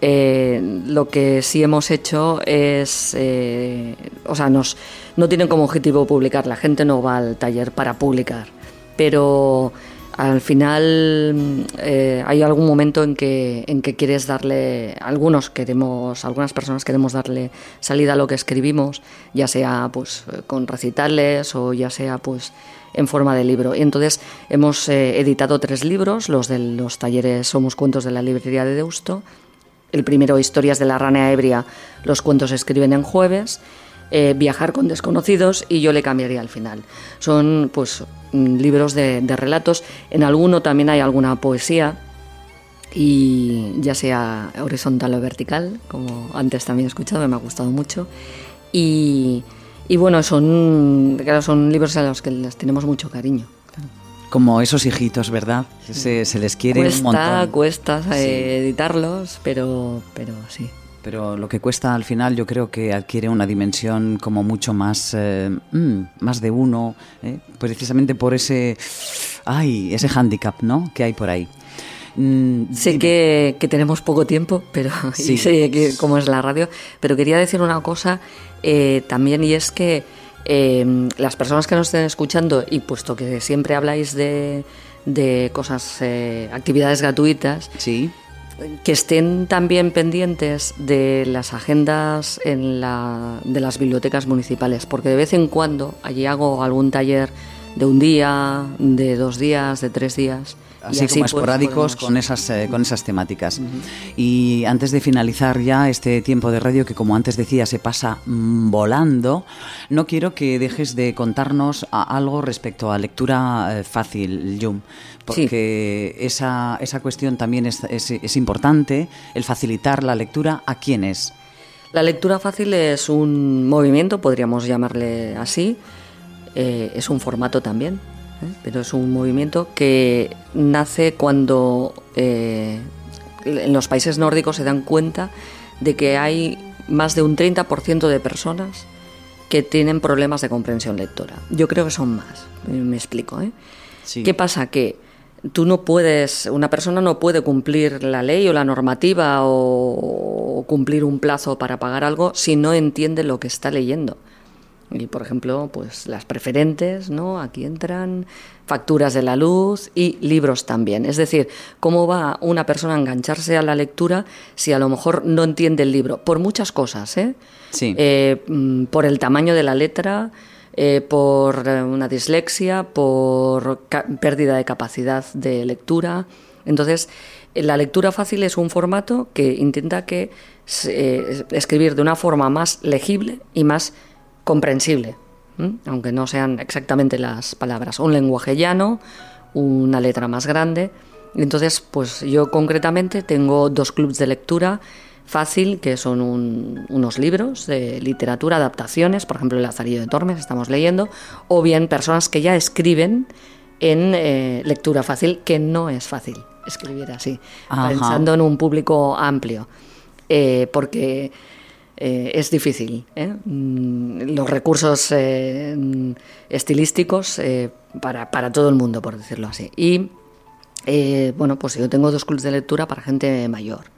eh, lo que sí hemos hecho es, eh, o sea, nos, no tienen como objetivo publicar. La gente no va al taller para publicar, pero al final mm, eh, hay algún momento en que, en que quieres darle, algunos queremos, algunas personas queremos darle salida a lo que escribimos, ya sea pues con recitales o ya sea pues en forma de libro. Y entonces hemos eh, editado tres libros, los de los talleres Somos Cuentos de la Librería de Deusto. El primero, Historias de la Rana Ebria, los cuentos se escriben en jueves. eh, Viajar con desconocidos y yo le cambiaría al final. Son pues libros de, de relatos. En alguno también hay alguna poesía y ya sea horizontal o vertical, como antes también he escuchado, me ha gustado mucho. Y, y bueno, son, claro, son libros a los que les tenemos mucho cariño. claro. Como esos hijitos, ¿verdad? Se, se les quiere un Cuesta, montón. cuesta Sí. eh, editarlos, pero, pero sí. Pero lo que cuesta al final yo creo que adquiere una dimensión como mucho más, eh, mm, más de uno, ¿eh? precisamente por ese, ay, ese hándicap, ¿no? Que hay por ahí. Mm, Sé que, que tenemos poco tiempo, pero *laughs* Sí. y sé que, cómo es la radio, pero quería decir una cosa eh, también y es que eh, las personas que nos estén escuchando y puesto que siempre habláis de, de cosas, eh, actividades gratuitas, Sí, que estén también pendientes de las agendas en la, de las bibliotecas municipales, porque de vez en cuando allí hago algún taller de un día, de dos días, de tres días. y así, como pues, esporádicos podemos- con esas eh, con esas temáticas. Y antes de finalizar ya este tiempo de radio que como antes decía se pasa mm, volando, no quiero que dejes de contarnos a- algo respecto a lectura eh, fácil, Yum, porque esa, esa cuestión también es, es- es importante, el facilitar la lectura a quiénes. La lectura fácil es un movimiento, podríamos llamarle así, eh, es un formato también, ¿eh? pero es un movimiento que nace cuando eh, en los países nórdicos se dan cuenta de que hay más de un 30% de personas que tienen problemas de comprensión lectora. Yo creo que son más, me explico. ¿eh? Sí. ¿Qué pasa? Que tú no puedes, una persona no puede cumplir la ley o la normativa o, cumplir un plazo para pagar algo si no entiende lo que está leyendo. Y por ejemplo, pues las preferentes, ¿no? Aquí entran facturas de la luz y libros también. Es decir, cómo va una persona a engancharse a la lectura si a lo mejor no entiende el libro, por muchas cosas, ¿eh? Sí. Eh, mm, por el tamaño de la letra, eh, por eh, una dislexia, por pérdida de capacidad de lectura. Entonces, la lectura fácil es un formato que intenta que escribir de una forma más legible y más comprensible, aunque no sean exactamente las palabras. Un lenguaje llano, una letra más grande. Entonces, pues yo concretamente tengo dos clubes de lectura fácil, que son unos libros de literatura, adaptaciones, por ejemplo, El Lazarillo de Tormes, estamos leyendo, o bien personas que ya escriben en eh, lectura fácil, que no es fácil escribir así, pensando en un público amplio, eh, porque eh, es difícil. Mm, los recursos estilísticos para, para, todo el mundo, por decirlo así. Y bueno, pues yo tengo dos clubes de lectura para gente mayor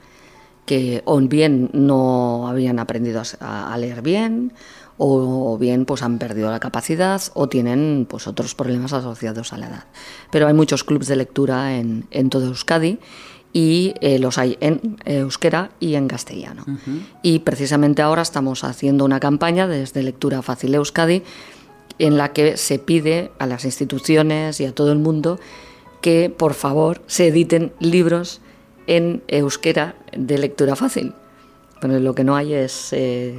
que o bien no habían aprendido a, leer bien o bien pues han perdido la capacidad o tienen pues otros problemas asociados a la edad. Pero hay muchos clubes de lectura en, en todo Euskadi y eh, los hay en euskera y en castellano. Y precisamente ahora estamos haciendo una campaña desde Lectura Fácil Euskadi en la que se pide a las instituciones y a todo el mundo que por favor se editen libros en euskera de lectura fácil. Pero lo que no hay es eh,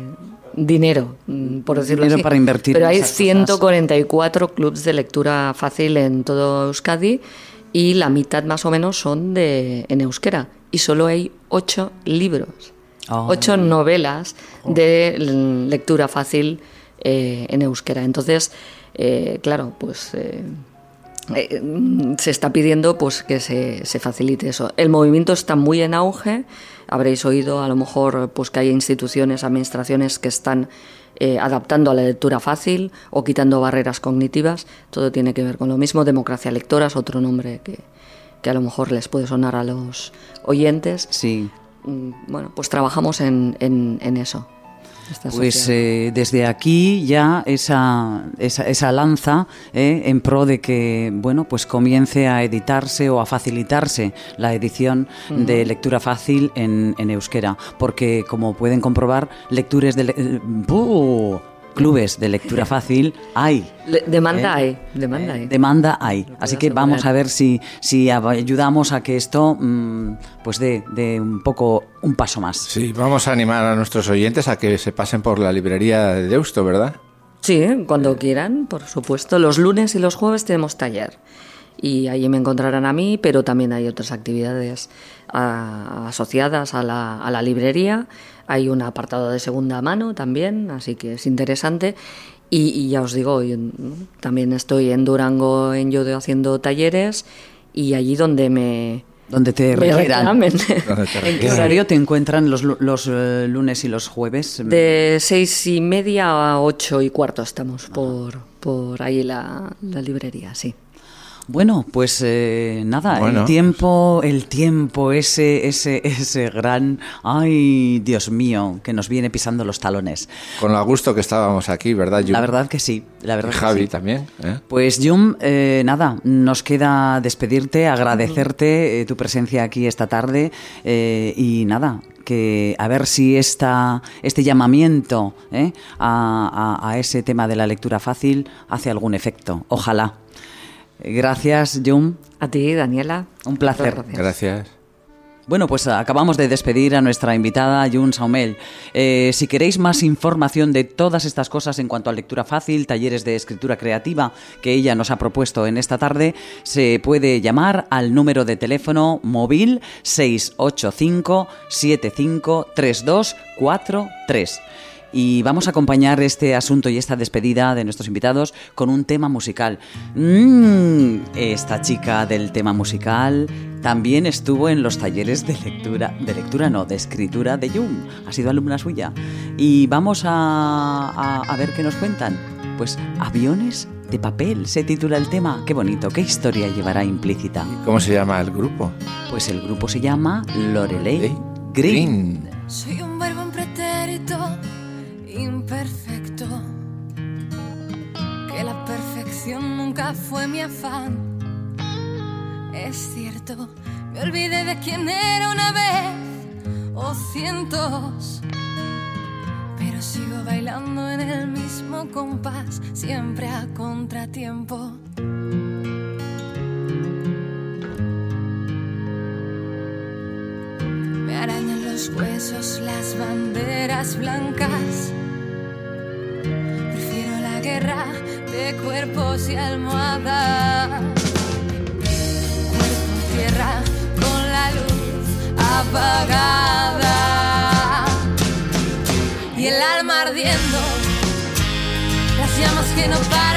dinero, mm, por decirlo dinero para invertir. Pero hay 144 clubes de lectura fácil en todo Euskadi y la mitad más o menos son de en euskera y solo hay ocho libros, oh. ocho novelas de lectura fácil eh, en euskera. Entonces, eh, claro, pues eh, se está pidiendo pues que se, facilite eso. El movimiento está muy en auge. Habréis oído a lo mejor pues que hay instituciones, administraciones que están eh, adaptando a la lectura fácil o quitando barreras cognitivas. Todo tiene que ver con lo mismo. Democracia lectora es otro nombre que, a lo mejor les puede sonar a los oyentes. Sí. Mm, bueno, pues trabajamos en, en eso. Pues eh, desde aquí ya esa, esa, lanza eh, en pro de que bueno pues comience a editarse o a facilitarse la edición de lectura fácil en, en, euskera, porque como pueden comprobar, lectures de... Eh, clubes de lectura *laughs* fácil hay. demanda ¿eh? hay, demanda hay. demanda hay. Así que vamos a ver si, si ayudamos a que esto mm, pues dé, un poco un paso más. Sí, vamos a animar a nuestros oyentes a que se pasen por la librería de Deusto, ¿verdad? Sí, cuando quieran, por supuesto. Los lunes y los jueves tenemos taller y allí me encontrarán a mí, pero también hay otras actividades asociadas a la, a la, librería. Hay un apartado de segunda mano también, así que es interesante. Y, ya os digo, también estoy en Durango en Yodo haciendo talleres y allí donde me, donde te requieran. *laughs* ¿En qué horario te encuentran los, los eh, lunes y los jueves? De seis y media a ocho y cuarto estamos por, por ahí la, la librería, sí. Bueno, pues eh, nada, el tiempo, el tiempo, ese, ese, ese gran, ay, Dios mío, que nos viene pisando los talones. Con lo gusto que estábamos aquí, ¿verdad, Jum? La verdad que sí, la verdad. Y Javi que sí. también. ¿eh? Pues Jum, eh, nada, nos queda despedirte, agradecerte tu presencia aquí esta tarde y nada, que a ver si esta, este llamamiento a, a, ese tema de la lectura fácil hace algún efecto. Ojalá. Gracias, Jum. A ti, Daniela. Un placer. Gracias. Gracias. Bueno, pues acabamos de despedir a nuestra invitada Jun Saumel. Eh, si queréis más información de todas estas cosas en cuanto a lectura fácil, talleres de escritura creativa que ella nos ha propuesto en esta tarde, se puede llamar al número de teléfono móvil 685 753243 y vamos a acompañar este asunto y esta despedida de nuestros invitados con un tema musical. Mm, esta chica del tema musical también estuvo en los talleres de lectura, de lectura no, de escritura de Jung. Ha sido alumna suya. Y vamos a, a ver qué nos cuentan. Pues aviones de papel se titula el tema. Qué bonito, qué historia llevará implícita. ¿Cómo se llama el grupo? Pues el grupo se llama Lorelei Green. Soy un verbo en pretérito imperfecto, que la perfección nunca fue mi afán. Es cierto, me olvidé de quién era una vez o cientos, pero sigo bailando en el mismo compás, siempre a contratiempo. Me arañan los huesos las banderas blancas. Prefiero la guerra de cuerpos y almohadas. Cuerpo tierra con la luz apagada y el alma ardiendo. Las llamas que no paran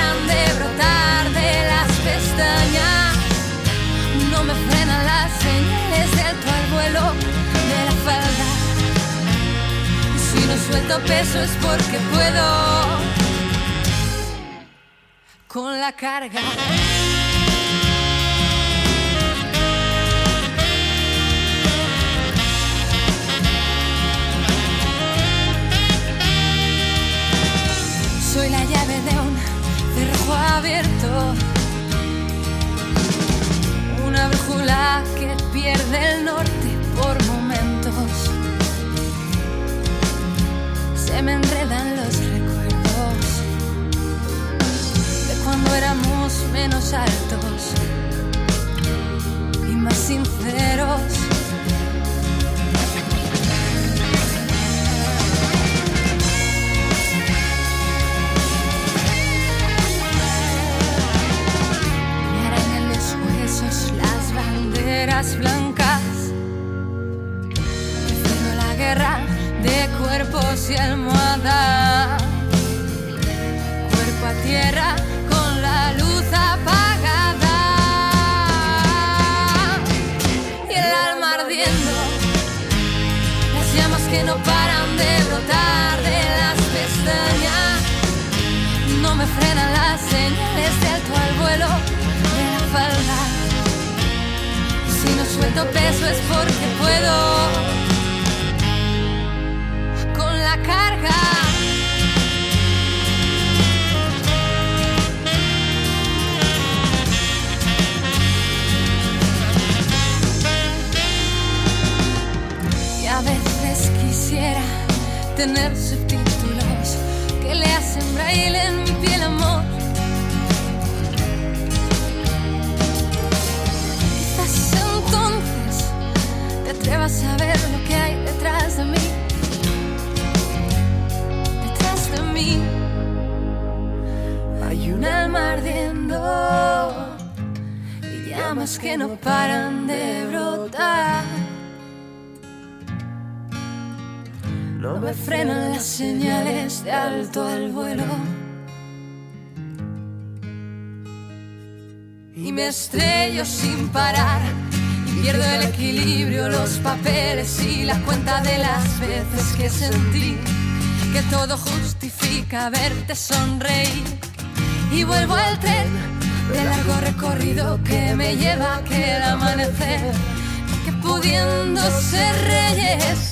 suelto peso es porque puedo con la carga. Soy la llave de un cerrojo abierto. Una brújula que pierde el norte Me enredan los recuerdos de cuando éramos menos altos y más sinceros. Me arañan los huesos las banderas blancas. Y almohadas. Cuerpo a tierra con la luz apagada. Y el alma ardiendo. Las llamas que no paran de brotar de las pestañas no me frenan las señales de alto al vuelo de la falda. Si no suelto peso es porque puedo tener subtítulos que le hacen braille en mi piel, amor. Quizás entonces te atrevas a ver lo que hay detrás de mí. Detrás de mí hay un alma ardiendo y llamas que no paran de brotar. No me frenan las señales de alto al vuelo. Y me estrello sin parar. Y pierdo el equilibrio, los papeles y la cuenta de las veces que sentí que todo justifica verte sonreír. Y vuelvo al tren de largo recorrido que me lleva a aquel amanecer. Que pudiendo ser reyes,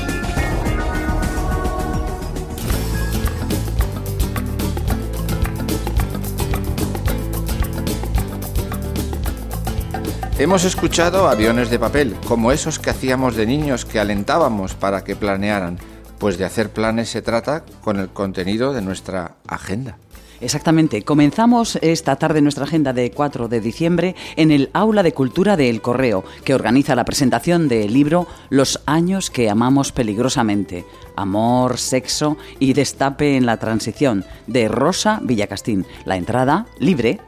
Hemos escuchado aviones de papel, como esos que hacíamos de niños que alentábamos para que planearan. Pues de hacer planes se trata con el contenido de nuestra agenda. Exactamente. Comenzamos esta tarde nuestra agenda de 4 de diciembre en el Aula de Cultura de El Correo, que organiza la presentación del libro Los años que amamos peligrosamente. Amor, sexo y destape en la transición, de Rosa Villacastín. La entrada libre.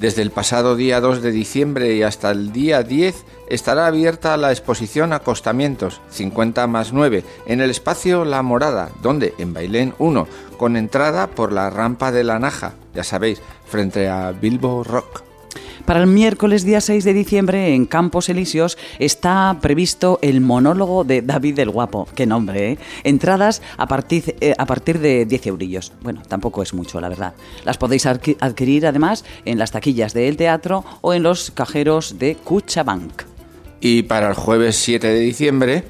Desde el pasado día 2 de diciembre y hasta el día 10 estará abierta la exposición Acostamientos 50 más 9 en el espacio La Morada, donde en Bailén 1, con entrada por la rampa de la Naja, ya sabéis, frente a Bilbo Rock. Para el miércoles día 6 de diciembre en Campos Elíseos está previsto el monólogo de David el Guapo. Qué nombre, ¿eh? Entradas a partir, eh, a partir de 10 eurillos. Bueno, tampoco es mucho, la verdad. Las podéis adqui- adquirir además en las taquillas del teatro o en los cajeros de Cuchabank. Y para el jueves 7 de diciembre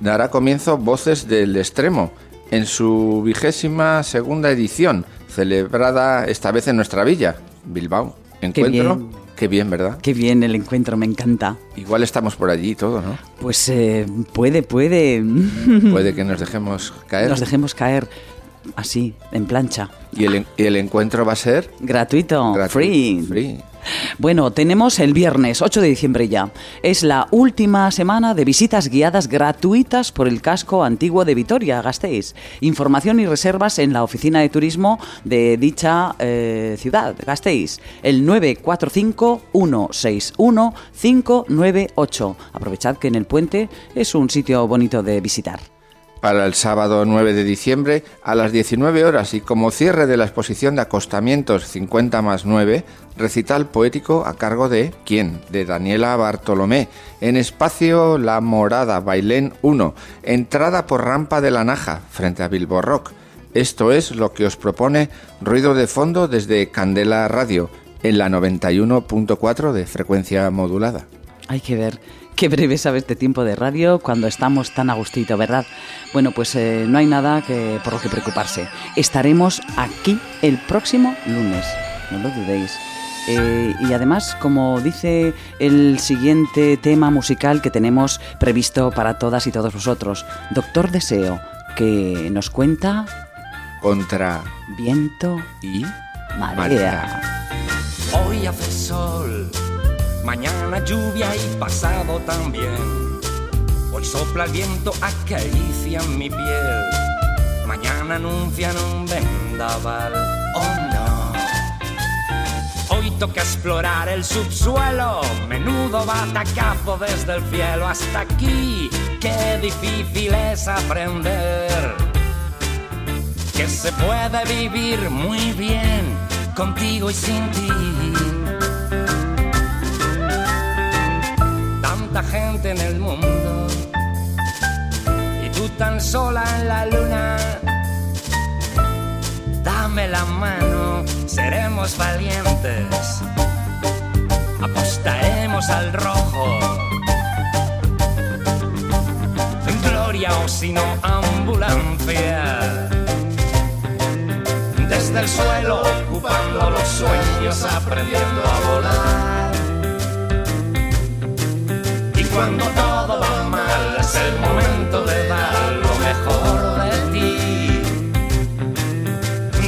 dará comienzo Voces del Extremo, en su vigésima segunda edición, celebrada esta vez en nuestra villa, Bilbao. Encuentro. bien. Qué bien, ¿verdad? Qué bien el encuentro, me encanta. Igual estamos por allí y todo, ¿no? Pues eh, puede, puede. *laughs* Puede que nos dejemos caer. Nos dejemos caer así, en plancha. Y el, el encuentro va a ser Gratuito, gratuito, free. free. Bueno, tenemos el viernes 8 de diciembre ya. Es la última semana de visitas guiadas gratuitas por el casco antiguo de Vitoria, Gasteiz. Información y reservas en la oficina de turismo de dicha eh, ciudad, Gasteiz. El 945-161-598. Aprovechad que en el puente es un sitio bonito de visitar. Para el sábado 9 de diciembre a las 19 horas y como cierre de la exposición de acostamientos 50 más 9, recital poético a cargo de ¿quién? De Daniela Bartolomé, en espacio La Morada, Bailén 1, entrada por Rampa de la Naja, frente a Bilbo Rock. Esto es lo que os propone Ruido de Fondo desde Candela Radio, en la 91.4 de frecuencia modulada. Hay que ver qué breve sabe este tiempo de radio cuando estamos tan a gustito, ¿verdad? Bueno, pues eh, no hay nada que, por lo que preocuparse. Estaremos aquí el próximo lunes, no lo dudéis. Eh, y además, como dice el siguiente tema musical que tenemos previsto para todas y todos vosotros, Doctor Deseo, que nos cuenta Contra viento y marea. Marea. Hoy hace sol, mañana lluvia y pasado también. Hoy sopla el viento, acaricia mi piel. Mañana anuncian un vendaval. Oh no. Hoy toca explorar el subsuelo. Menudo batacazo desde el cielo hasta aquí. Qué difícil es aprender que se puede vivir muy bien contigo y sin ti. Gente en el mundo y tú tan sola en la luna. Dame la mano, seremos valientes, apostaremos al rojo. En gloria o si no ambulancia desde el suelo, ocupando los sueños, aprendiendo a volar. Cuando todo va mal, es el momento de dar lo mejor de ti.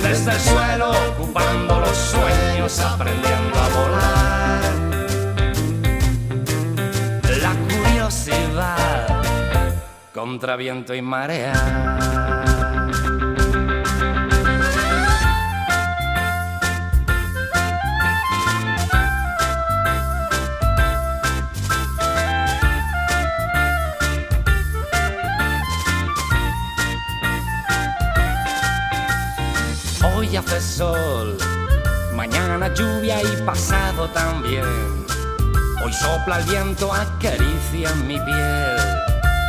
Desde el suelo, ocupando los sueños, aprendiendo a volar. La curiosidad contra viento y marea. Hoy hace sol, mañana lluvia y pasado también. Hoy sopla el viento, acaricia mi piel.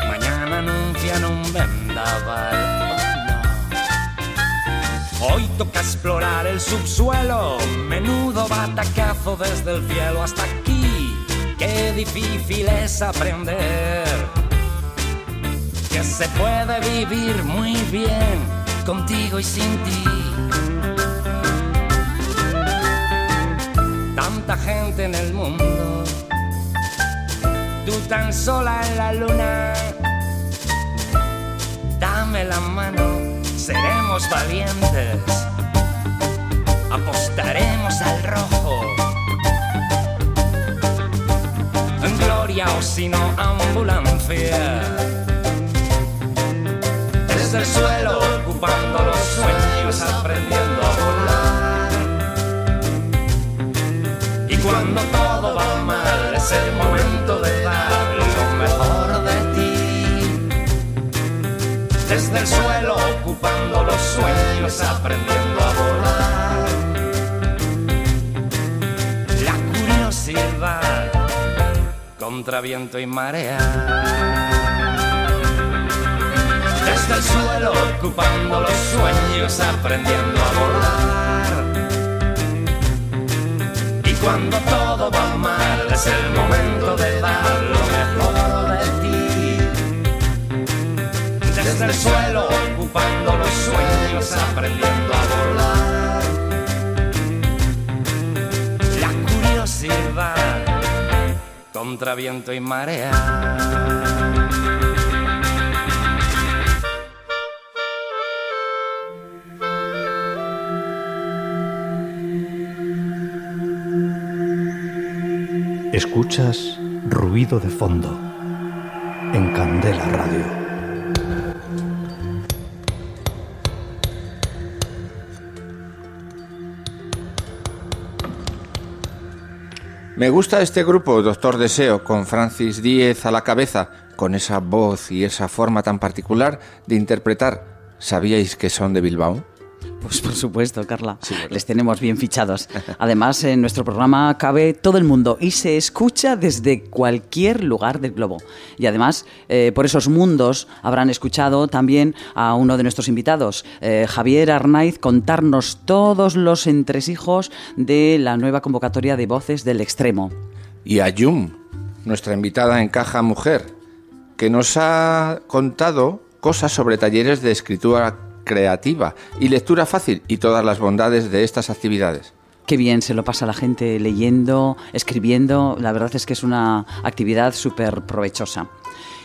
Mañana anuncian un vendaval. Hoy toca explorar el subsuelo, menudo batacazo desde el cielo hasta aquí. Qué difícil es aprender que se puede vivir muy bien contigo y sin ti. En el mundo, tú tan sola en la luna. Dame la mano, seremos valientes, apostaremos al rojo. En gloria o si no ambulancia desde el suelo, ocupando los sueños, aprendiendo cuando todo va mal, es el momento de dar lo mejor de ti. Desde el suelo, ocupando los sueños, aprendiendo a volar. La curiosidad contra viento y marea desde el suelo, ocupando los sueños, aprendiendo a volar. Cuando todo va mal es el momento de dar lo mejor de ti. Desde el suelo ocupando los sueños, aprendiendo a volar. La curiosidad contra viento y marea. Escuchas ruido de fondo en Candela Radio. Me gusta este grupo, Doctor Deseo, con Francis Díez a la cabeza, con esa voz y esa forma tan particular de interpretar. ¿Sabíais que son de Bilbao? Pues por supuesto, Carla. Les tenemos bien fichados. Además, en nuestro programa cabe todo el mundo y se escucha desde cualquier lugar del globo. Y además, eh, por esos mundos habrán escuchado también a uno de nuestros invitados, eh, Javier Arnaiz, contarnos todos los entresijos de la nueva convocatoria de voces del extremo. Y a Yum, nuestra invitada en Caja Mujer, que nos ha contado cosas sobre talleres de escritura creativa y lectura fácil y todas las bondades de estas actividades. Qué bien se lo pasa la gente leyendo, escribiendo. La verdad es que es una actividad súper provechosa.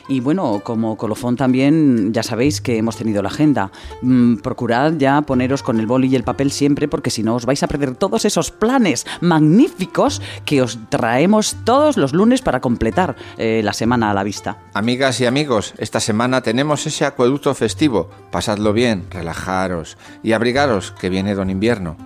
Y bueno, como colofón también, ya sabéis que hemos tenido la agenda. Mm, procurad ya poneros con el boli y el papel siempre, porque si no os vais a perder todos esos planes magníficos que os traemos todos los lunes para completar eh, la semana a la vista. Amigas y amigos, esta semana tenemos ese acueducto festivo. Pasadlo bien, relajaros y abrigaros, que viene don invierno.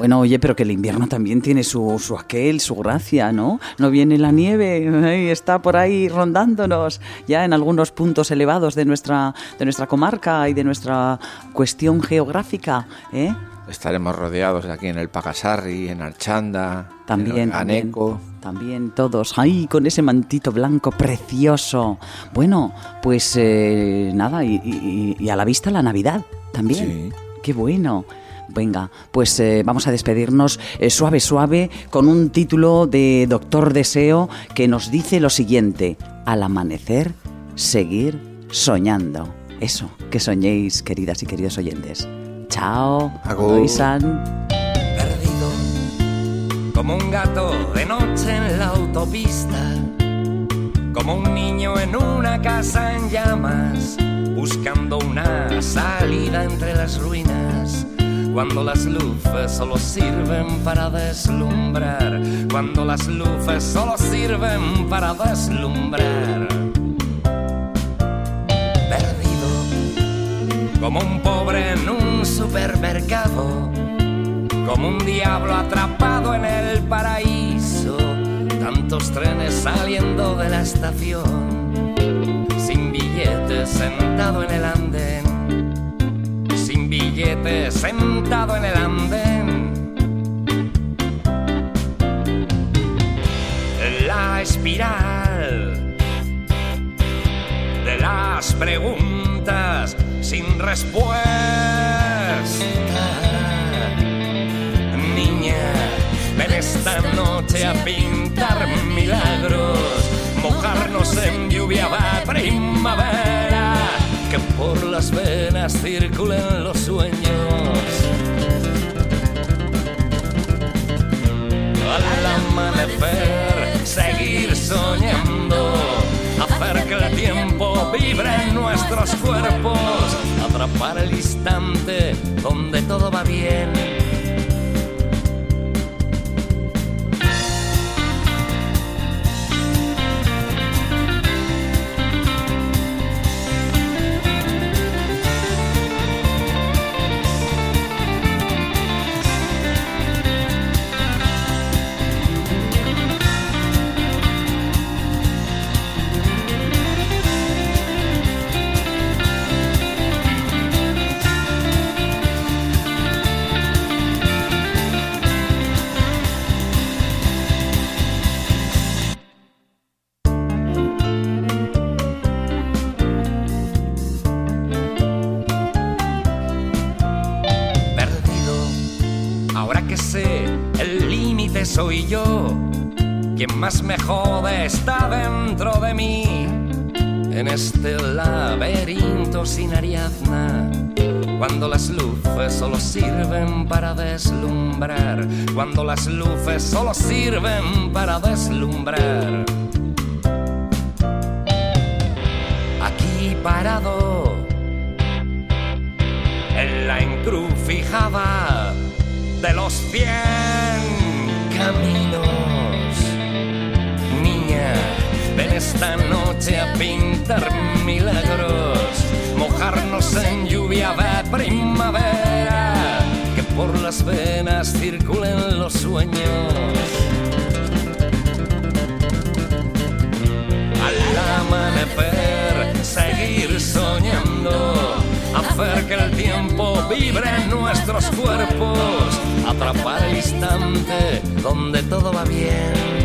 Bueno, oye, pero que el invierno también tiene su, su aquel, su gracia, ¿no? No viene la nieve, ay, está por ahí rondándonos, ya en algunos puntos elevados de nuestra, de nuestra comarca y de nuestra cuestión geográfica, ¿eh? Estaremos rodeados aquí en el Pagasarri, en Archanda, También, en Aneco. también todos, ay, con ese mantito blanco precioso. Bueno, pues eh, nada, y, y- y a la vista la Navidad también. Sí. Qué bueno. Venga, pues eh, vamos a despedirnos eh, suave, suave, con un título de Doctor Deseo que nos dice lo siguiente. Al amanecer, seguir soñando. Eso, que soñéis, queridas y queridos oyentes. Chao. Oisan. perdido como un gato de noche en la autopista, como un niño en una casa en llamas, buscando una salida entre las ruinas. Cuando las luces solo sirven para deslumbrar, cuando las luces solo sirven para deslumbrar. Perdido como un pobre en un supermercado. Como un diablo atrapado en el paraíso, tantos trenes saliendo de la estación, sentado en el andén. La espiral de las preguntas sin respuesta. Niña, ven esta noche a pintar milagros, mojarnos en lluvia va primavera, que por las venas circulen los amanecer, seguir soñando, hacer que el tiempo vibre en nuestros cuerpos, atrapar el instante donde todo va bien. Solo sirven para deslumbrar, cuando las luces solo sirven para deslumbrar. Aquí parado, en la encrucijada de los cien caminos. Niña, ven esta noche a pintar venas circulen los sueños. Al amanecer, seguir soñando, hacer que el tiempo vibre en nuestros cuerpos, atrapar el instante donde todo va bien.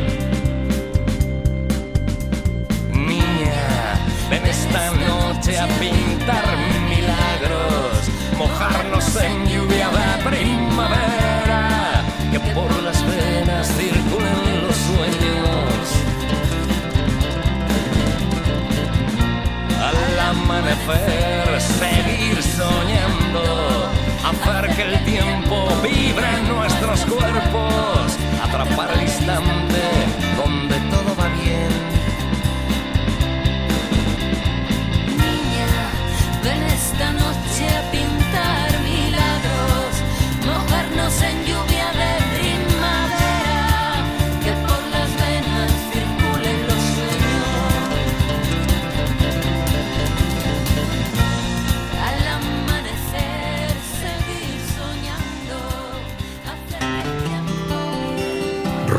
Ven esta noche a pintar milagros, mojarnos en lluvia de primavera, amanecer, seguir soñando, hacer que el tiempo vibre en nuestros cuerpos, atrapar el instante donde todo va bien. Niña, ven esta noche a pintar milagros, mojarnos en